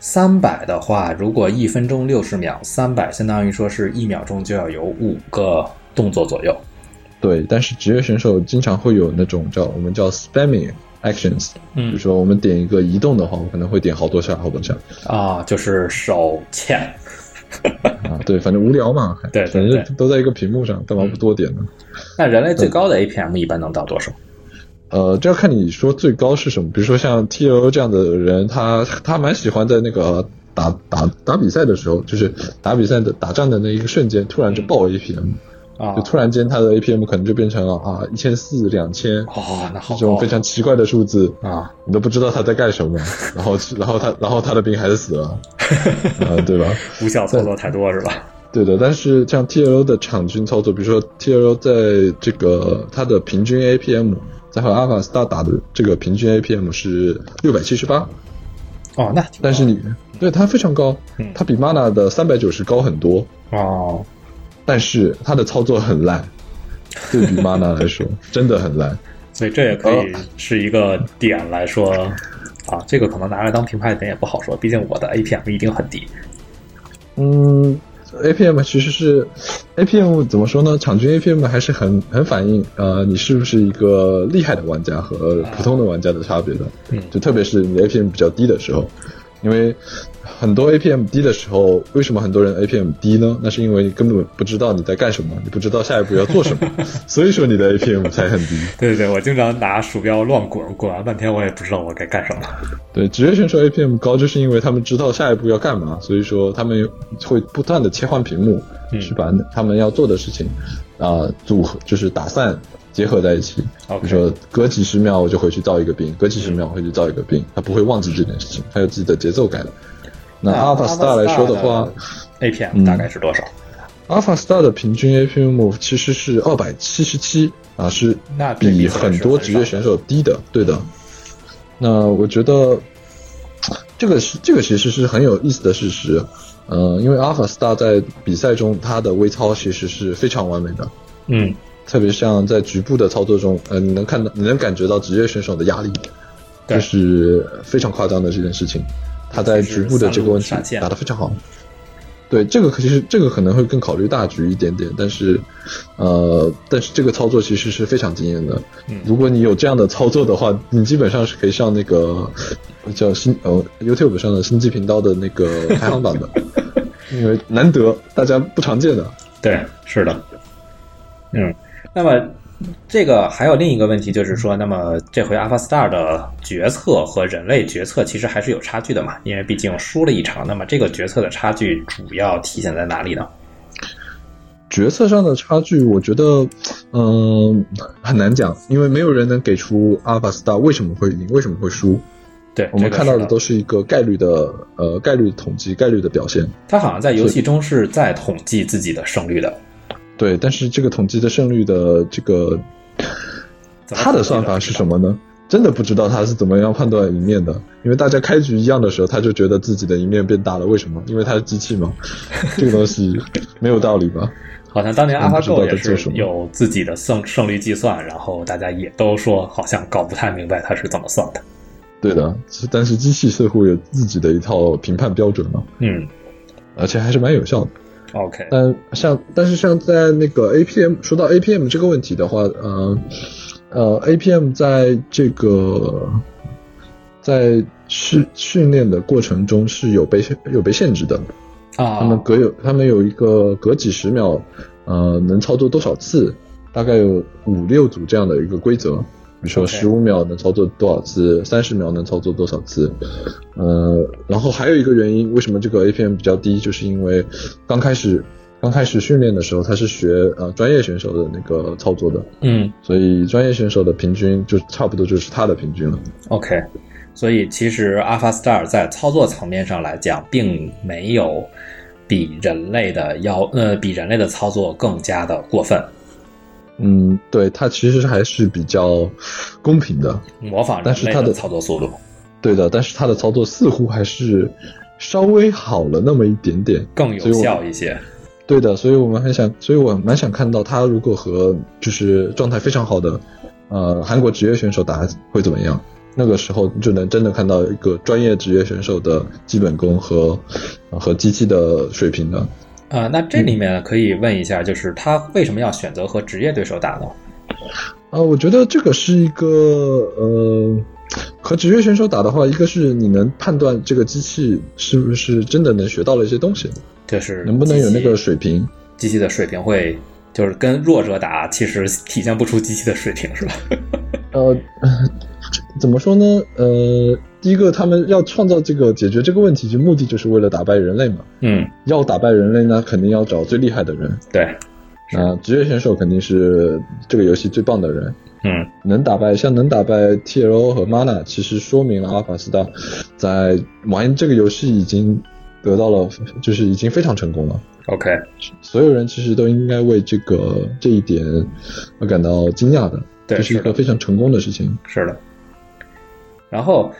三百的话，如果一分钟六十秒，三百相当于说是一秒钟就要有五个动作左右。对，但是职业选手经常会有那种叫我们叫 spamming actions，嗯比如说我们点一个移动的话，我可能会点好多下好多下啊，就是手欠。啊，对，反正无聊嘛，还 对对反正都在一个屏幕上，干嘛不多点呢？那人类最高的 APM 一般能到多少？呃，这要看你说最高是什么，比如说像 T O 这样的人，他他蛮喜欢在那个打打打比赛的时候，就是打比赛的打仗的那一个瞬间，突然就爆 APM，、啊。就，突然间他的 APM 可能就变成了啊一千四、两千，哦，那好这种非常奇怪的数字啊，你都不知道他在干什么，然后然后他然后他的兵还是死了，啊、对吧？无效操作太多是吧？对的，但是像 T L O 的场均操作，比如说 T L O 在这个它的平均 APM，在和 Alpha Star 打的这个平均 APM 是六百七十八，哦，那但是你对它非常高嗯，它比 Mana 的三百九十高很多，哦，但是它的操作很烂，对比 Mana 来说 真的很烂。所以这也可以是一个点来说。啊，这个可能拿来当评判点也不好说，毕竟我的 APM 一定很低。嗯，APM 其实是 APM 怎么说呢？场均 APM 还是很很反映呃你是不是一个厉害的玩家和普通的玩家的差别的。嗯就特别是你 APM 比较低的时候，因为很多 APM 低的时候，为什么很多人 APM 低呢？那是因为你根本不知道你在干什么，你不知道下一步要做什么，所以说你的 APM 才很低。对对对，我经常拿鼠标乱滚，滚完半天我也不知道我该干什么。对，职业选手 APM 高，就是因为他们知道下一步要干嘛，所以说他们会不断的切换屏幕，嗯去把他们要做的事情啊、组合，就是打散结合在一起。比如说隔几十秒我就回去造一个兵，隔几十秒回去造一个兵，他不会忘记这件事情，他有自己的节奏感。那 Alpha Star 来说的话，，APM 嗯大概是多少？，Alpha Star 的平均 APM 其实是二百七十七啊，是那比很多职业选手低的，对的。那我觉得这个是这个其实是很有意思的事实，呃，因为 Alpha Star 在比赛中他的微操其实是非常完美的，嗯特别像在局部的操作中，呃，你能看到你能感觉到职业选手的压力，对这是非常夸张的这件事情。他在局部的这个问题打得非常好。对，这个其实这个可能会更考虑大局一点点，但是，呃，但是这个操作其实是非常惊艳的。嗯如果你有这样的操作的话，你基本上是可以上那个叫星呃 YouTube 上的星际频道的那个排行榜的，因为难得大家不常见的。对，是的，嗯，那么这个还有另一个问题，就是说，那么这回 Alpha Star 的决策和人类决策其实还是有差距的嘛，因为毕竟输了一场，那么这个决策的差距主要体现在哪里呢？决策上的差距，我觉得，嗯、很难讲，因为没有人能给出 AlphaStar 为什么会赢，为什么会输。对，我们看到的都是一个概率的，呃，概率统计，概率的表现。他好像在游戏中是在统计自己的胜率的，对，但是这个统计的胜率的这个，怎么它的算法是什么呢？真的不知道他是怎么样判断赢面的，因为大家开局一样的时候，他就觉得自己的一面变大了，为什么？因为他是机器嘛，这个东西没有道理吧？好像当年嗯不知道 AlphaGo 也是有自己的胜胜率计算，然后大家也都说好像搞不太明白他是怎么算的。对的，但是机器似乎有自己的一套评判标准嘛，嗯而且还是蛮有效的。，OK，但像但是像在那个 APM 说到 APM 这个问题的话，呃呃 APM 在这个在训训练的过程中是有被有被限制的，啊，他们隔有他们有一个隔几十秒，呃能操作多少次，大概有五六组这样的一个规则。比如说十五秒能操作多少次，三十秒能操作多少次，呃，然后还有一个原因，为什么这个 APM 比较低，就是因为刚开始刚开始训练的时候，他是学呃专业选手的那个操作的，嗯。所以专业选手的平均就差不多就是他的平均了。OK，所以其实 Alpha Star 在操作层面上来讲，并没有比人类的要呃比人类的操作更加的过分，嗯，对，它其实还是比较公平的，模仿但是它的操作速度对的，但是他的操作似乎还是稍微好了那么一点点。更有效一些。对的，所以我们很想，所以我蛮想看到他如果和就是状态非常好的呃韩国职业选手打会怎么样。那个时候就能真的看到一个专业职业选手的基本功和、呃和机器的水平的。呃，那这里面可以问一下，就是他为什么要选择和职业对手打呢？啊，我觉得这个是一个呃，和职业选手打的话，一个是你能判断这个机器是不是真的能学到了一些东西，就是能不能有那个水平。机器的水平会，就是跟弱者打，其实体现不出机器的水平，是吧？呃，怎么说呢？呃，第一个，他们要创造这个解决这个问题，就目的就是为了打败人类嘛。嗯，要打败人类呢，肯定要找最厉害的人。对，啊、职业选手肯定是这个游戏最棒的人。嗯能打败像能打败 TLO 和 Mana，其实说明了阿尔法斯达在玩这个游戏已经得到了，就是已经非常成功了。，OK，所有人其实都应该为这个这一点而感到惊讶的，对这是一个非常成功的事情。是的。然后，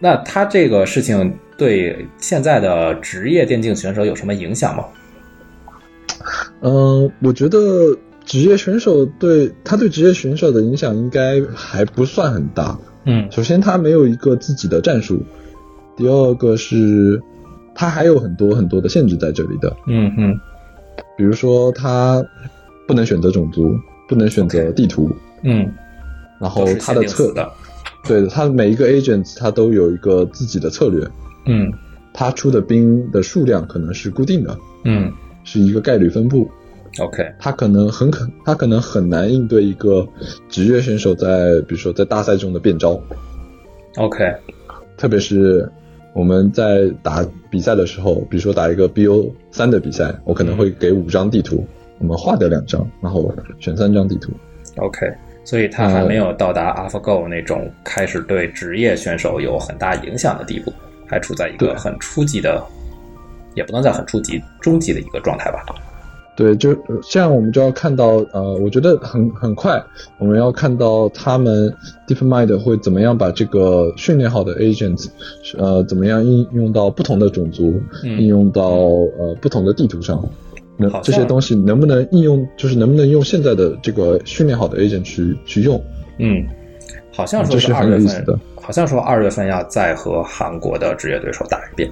那他这个事情对现在的职业电竞选手有什么影响吗？嗯，我觉得职业选手对他对职业选手的影响应该还不算很大。嗯首先，他没有一个自己的战术；第二个是，他还有很多很多的限制在这里的。嗯嗯比如说他不能选择种族，不能选择地图，嗯，然后都是限它的策定死的，对它每一个 agent 他都有一个自己的策略，嗯。他出的兵的数量可能是固定的，嗯。是一个概率分布，，OK，他可能很可，他可能很难应对一个职业选手在比如说在大赛中的变招，OK，特别是我们在打比赛的时候，比如说打一个 BO 三的比赛，我可能会给五张地图，我们划掉两张，然后选三张地图。OK，所以它还没有到达 AlphaGo 那种开始对职业选手有很大影响的地步，还处在一个很初级的，也不能叫很初级，中级的一个状态吧。对，就呃这样，我们就要看到，呃，我觉得很很快，我们要看到他们 DeepMind 会怎么样把这个训练好的 agents，呃，怎么样应用到不同的种族，嗯应用到呃不同的地图上。那好像这些东西能不能应用，就是能不能用现在的这个训练好的 agent 去去用？嗯，好像说这是二月份很有意思的，好像说二月份要再和韩国的职业对手打一遍。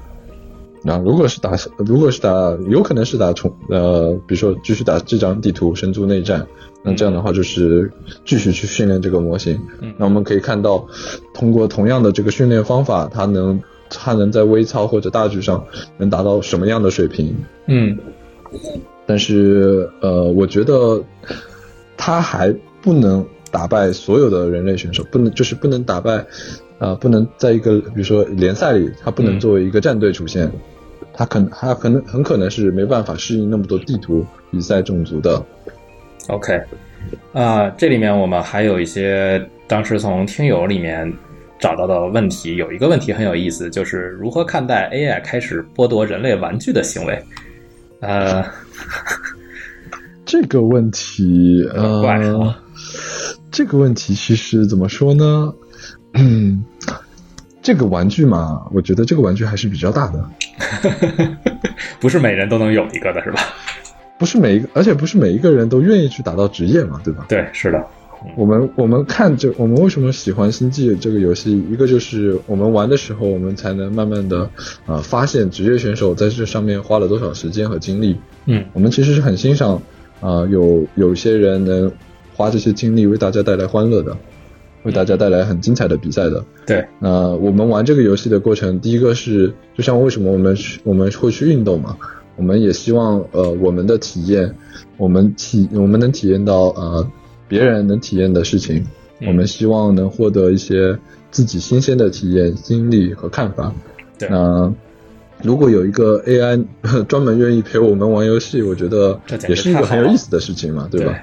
那如果是打，如果是打，有可能是打重呃，比如说继续打这张地图神族内战，那这样的话就是继续去训练这个模型。嗯那我们可以看到，通过同样的这个训练方法，它能它能在微操或者大局上能达到什么样的水平？嗯但是呃，我觉得他还不能打败所有的人类选手，不能就是不能打败，啊、不能在一个比如说联赛里，他不能作为一个战队出现，他可能他可能很可能是没办法适应那么多地图比赛种族的。OK，啊、这里面我们还有一些当时从听友里面找到的问题，有一个问题很有意思，就是如何看待 AI 开始剥夺人类玩具的行为？呃，这个问题，呃啊，这个问题其实怎么说呢？嗯，这个玩具嘛，我觉得这个玩具还是比较大的。不是每人都能有一个的，是吧？不是每一个，而且不是每一个人都愿意去打到职业嘛，对吧？对，是的，我们我们看这，我们为什么喜欢星际这个游戏？一个就是我们玩的时候，我们才能慢慢的呃发现职业选手在这上面花了多少时间和精力。嗯我们其实是很欣赏啊、呃有有些人能花这些精力为大家带来欢乐的，为大家带来很精彩的比赛的。对，那我们玩这个游戏的过程，第一个是就像为什么我们去我们会去运动嘛，我们也希望呃我们的体验，我们体我们能体验到呃别人能体验的事情，嗯我们希望能获得一些自己新鲜的体验、经历和看法。对那如果有一个 AI 专门愿意陪我们玩游戏，我觉得这也是一个很有意思的事情嘛，对吧？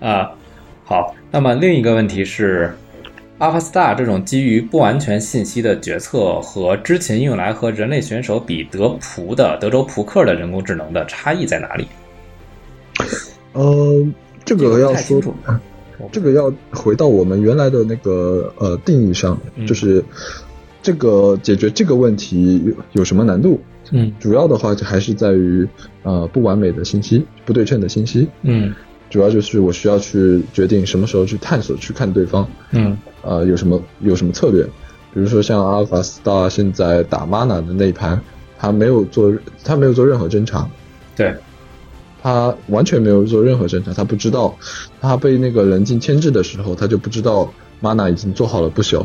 啊，好，那么另一个问题是，AlphaStar 这种基于不完全信息的决策和之前用来和人类选手比德扑的德州扑克的人工智能的差异在哪里？呃，这这个个要说这个要回到我们原来的那个呃定义上，嗯。就是这个解决这个问题有有什么难度？嗯。主要的话就还是在于呃不完美的信息、不对称的信息。嗯。主要就是我需要去决定什么时候去探索、去看对方，嗯。呃有什么有什么策略。比如说像阿尔法 Star 现在打 Mana 的那一盘，他没有做他没有做任何侦查，对，他完全没有做任何侦查，他不知道，他被那个人境牵制的时候，他就不知道 mana 已经做好了不朽。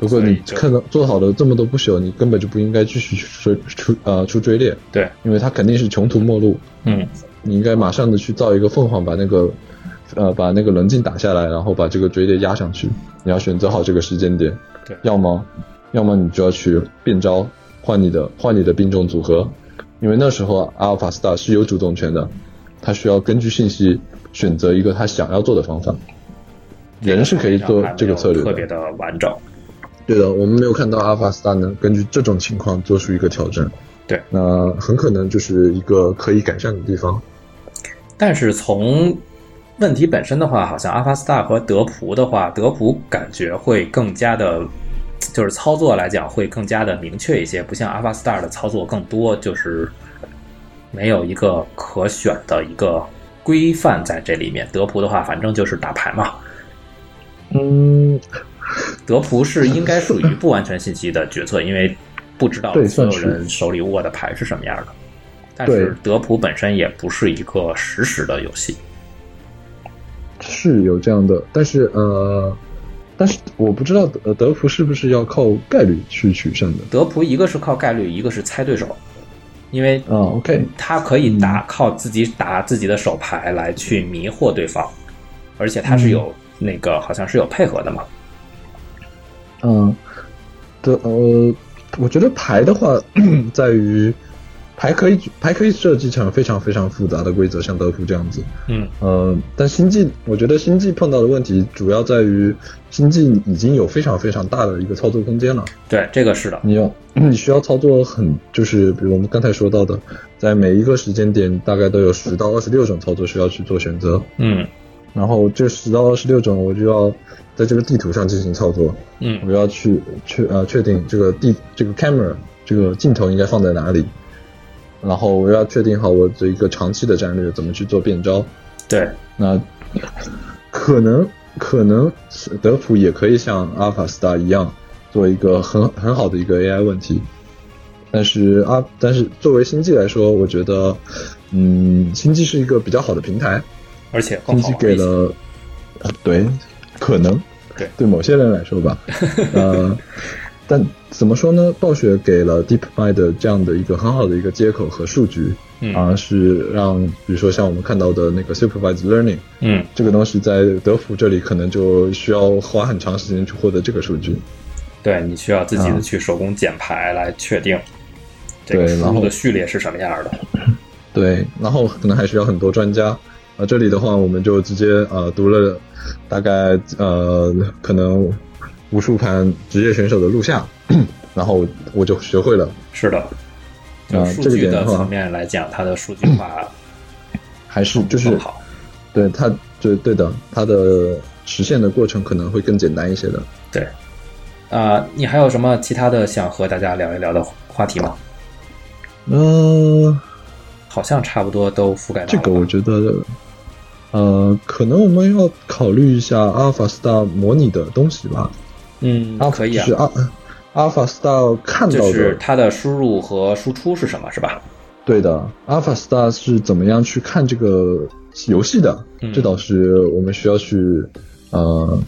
如果你看到做好了这么多不朽，你根本就不应该继续去追出呃出追猎，对，因为他肯定是穷途末路。嗯你应该马上的去造一个凤凰，把那个呃把那个棱镜打下来，然后把这个追猎压上去。你要选择好这个时间点，对要么要么你就要去变招，换你的换你的兵种组合，因为那时候阿尔法 star 是有主动权的，他需要根据信息选择一个他想要做的方法。人是可以做这个策略，特别的完整。对的，我们没有看到阿尔法 star 能根据这种情况做出一个调整。对，那很可能就是一个可以改善的地方。但是从问题本身的话，好像阿尔法 star 和德普的话，德普感觉会更加的，就是操作来讲会更加的明确一些，不像 AlphaStar 的操作更多，就是没有一个可选的一个规范在这里面。德普的话，反正就是打牌嘛。嗯，德普是应该属于不完全信息的决策，因为不知道所有人手里握的牌是什么样的。但是德普本身也不是一个实时的游戏。是有这样的，但是呃，但是我不知道德德普是不是要靠概率去取胜的。德普一个是靠概率，一个是猜对手，因为啊，OK，他可以打靠自己打自己的手牌来去迷惑对方，而且他是有那个好像是有配合的嘛。嗯，的呃，我觉得牌的话，在于牌可以牌可以设计成非常非常复杂的规则，像德芙这样子。嗯呃，但星际，我觉得星际碰到的问题主要在于星际已经有非常非常大的一个操作空间了。对，这个是的。你用 你需要操作很，就是比如我们刚才说到的，在每一个时间点大概都有十到二十六种操作需要去做选择。嗯然后这十到二十六种，我就要在这个地图上进行操作。嗯我要去确呃确定这个地这个 camera 这个镜头应该放在哪里，然后我要确定好我的一个长期的战略怎么去做变招。对，那可能可能德普也可以像阿尔法 star 一样做一个很很好的一个 AI 问题，但是啊，但是作为星际来说，我觉得嗯，星际是一个比较好的平台，而且更星际。给了，呃对，可能对对某些人来说吧，呃，但怎么说呢？暴雪给了 DeepMind 这样的一个很好的一个接口和数据，嗯啊、是让比如说像我们看到的那个 Supervised Learning 嗯这个东西，在德芙这里可能就需要花很长时间去获得这个数据。对你需要自己的啊去手工剪排来确定这个输对然后入的序列是什么样的。对，然后可能还需要很多专家。啊、这里的话，我们就直接呃读了大概呃可能无数盘职业选手的录像，然后我就学会了。是的，就啊数据的层面来讲，它的数据化 还是就是好。对它对对的，它的实现的过程可能会更简单一些的。对，啊、你还有什么其他的想和大家聊一聊的话题吗？嗯、好像差不多都覆盖到了。这个我觉得，呃，可能我们要考虑一下阿尔法 star 模拟的东西吧。嗯啊可以啊就，是阿阿尔法 star 看到的，就是它的输入和输出是什么，是吧？对的，，Alpha star 是怎么样去看这个游戏的？嗯这倒是我们需要去呃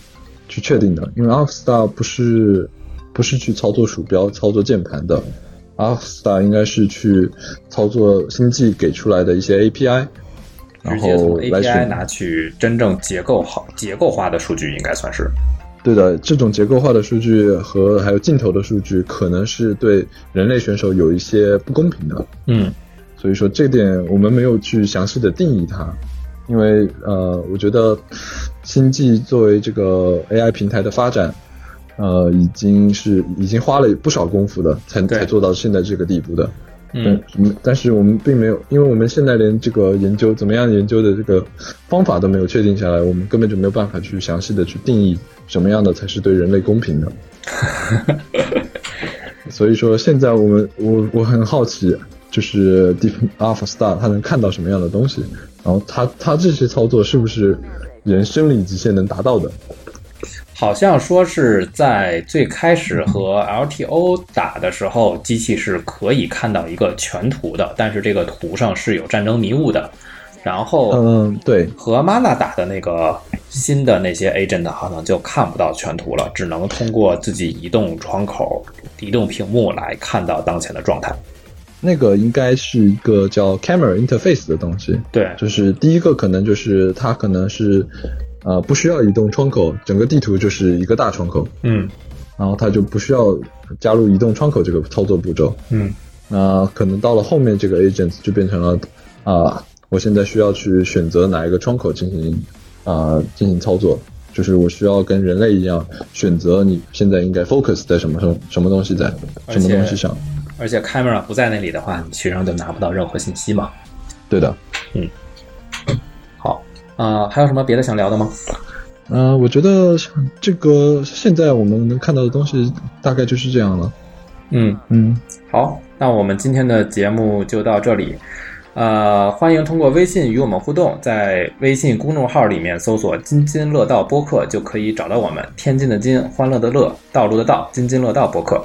去确定的，因为 Alpha star 不是不是去操作鼠标、操作键盘的，，Alpha star 应该是去操作星际给出来的一些 API，然直接从后来 API 拿去真正结构好、结构化的数据，应该算是。对的，这种结构化的数据和还有镜头的数据，可能是对人类选手有一些不公平的。嗯所以说这点我们没有去详细的定义它，因为呃，我觉得星际作为这个 AI 平台的发展，呃，已经是已经花了不少功夫的，才才做到现在这个地步的。嗯，但是我们并没有，因为我们现在连这个研究怎么样研究的这个方法都没有确定下来，我们根本就没有办法去详细的去定义什么样的才是对人类公平的。所以说，现在我们我我很好奇，就是 Deep Alpha Star 它能看到什么样的东西，然后它它这些操作是不是人生理极限能达到的？好像说是在最开始和 LTO 打的时候，机器是可以看到一个全图的，但是这个图上是有战争迷雾的。然后嗯，对，和 Mana 打的那个新的那些 agent 好像就看不到全图了，只能通过自己移动窗口、移动屏幕来看到当前的状态。那个应该是一个叫 Camera Interface 的东西。对，就是第一个可能就是它可能是呃不需要移动窗口，整个地图就是一个大窗口，嗯然后它就不需要加入移动窗口这个操作步骤。嗯那可能到了后面这个 agent 就变成了啊、我现在需要去选择哪一个窗口进行啊、进行操作，就是我需要跟人类一样选择你现在应该 focus 在什么什么什么东西在什么东西上。而且 camera 不在那里的话，你实际上就拿不到任何信息嘛。对的，好，啊、还有什么别的想聊的吗？呃，我觉得这个现在我们能看到的东西大概就是这样了。嗯，嗯，好，那我们今天的节目就到这里。呃，欢迎通过微信与我们互动，在微信公众号里面搜索“津津乐道播客”就可以找到我们。天津的津，欢乐的乐，道路的道，津津乐道播客。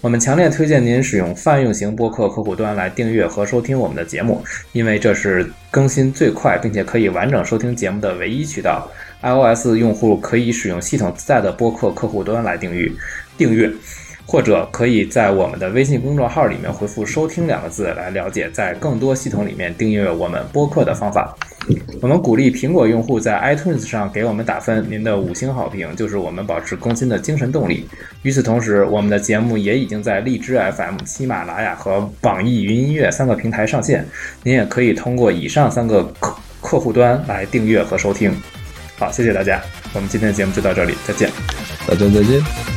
我们强烈推荐您使用泛用型播客客户端来订阅和收听我们的节目，因为这是更新最快并且可以完整收听节目的唯一渠道。iOS 用户可以使用系统自带的播客客户端来订阅订阅。或者可以在我们的微信公众号里面回复“收听”两个字来了解在更多系统里面订阅我们播客的方法。我们鼓励苹果用户在 iTunes 上给我们打分，您的五星好评就是我们保持更新的精神动力。与此同时，我们的节目也已经在荔枝 FM、喜马拉雅和网易云音乐三个平台上线，您也可以通过以上三个客客户端来订阅和收听。好，谢谢大家，我们今天的节目就到这里，再见。大家再见。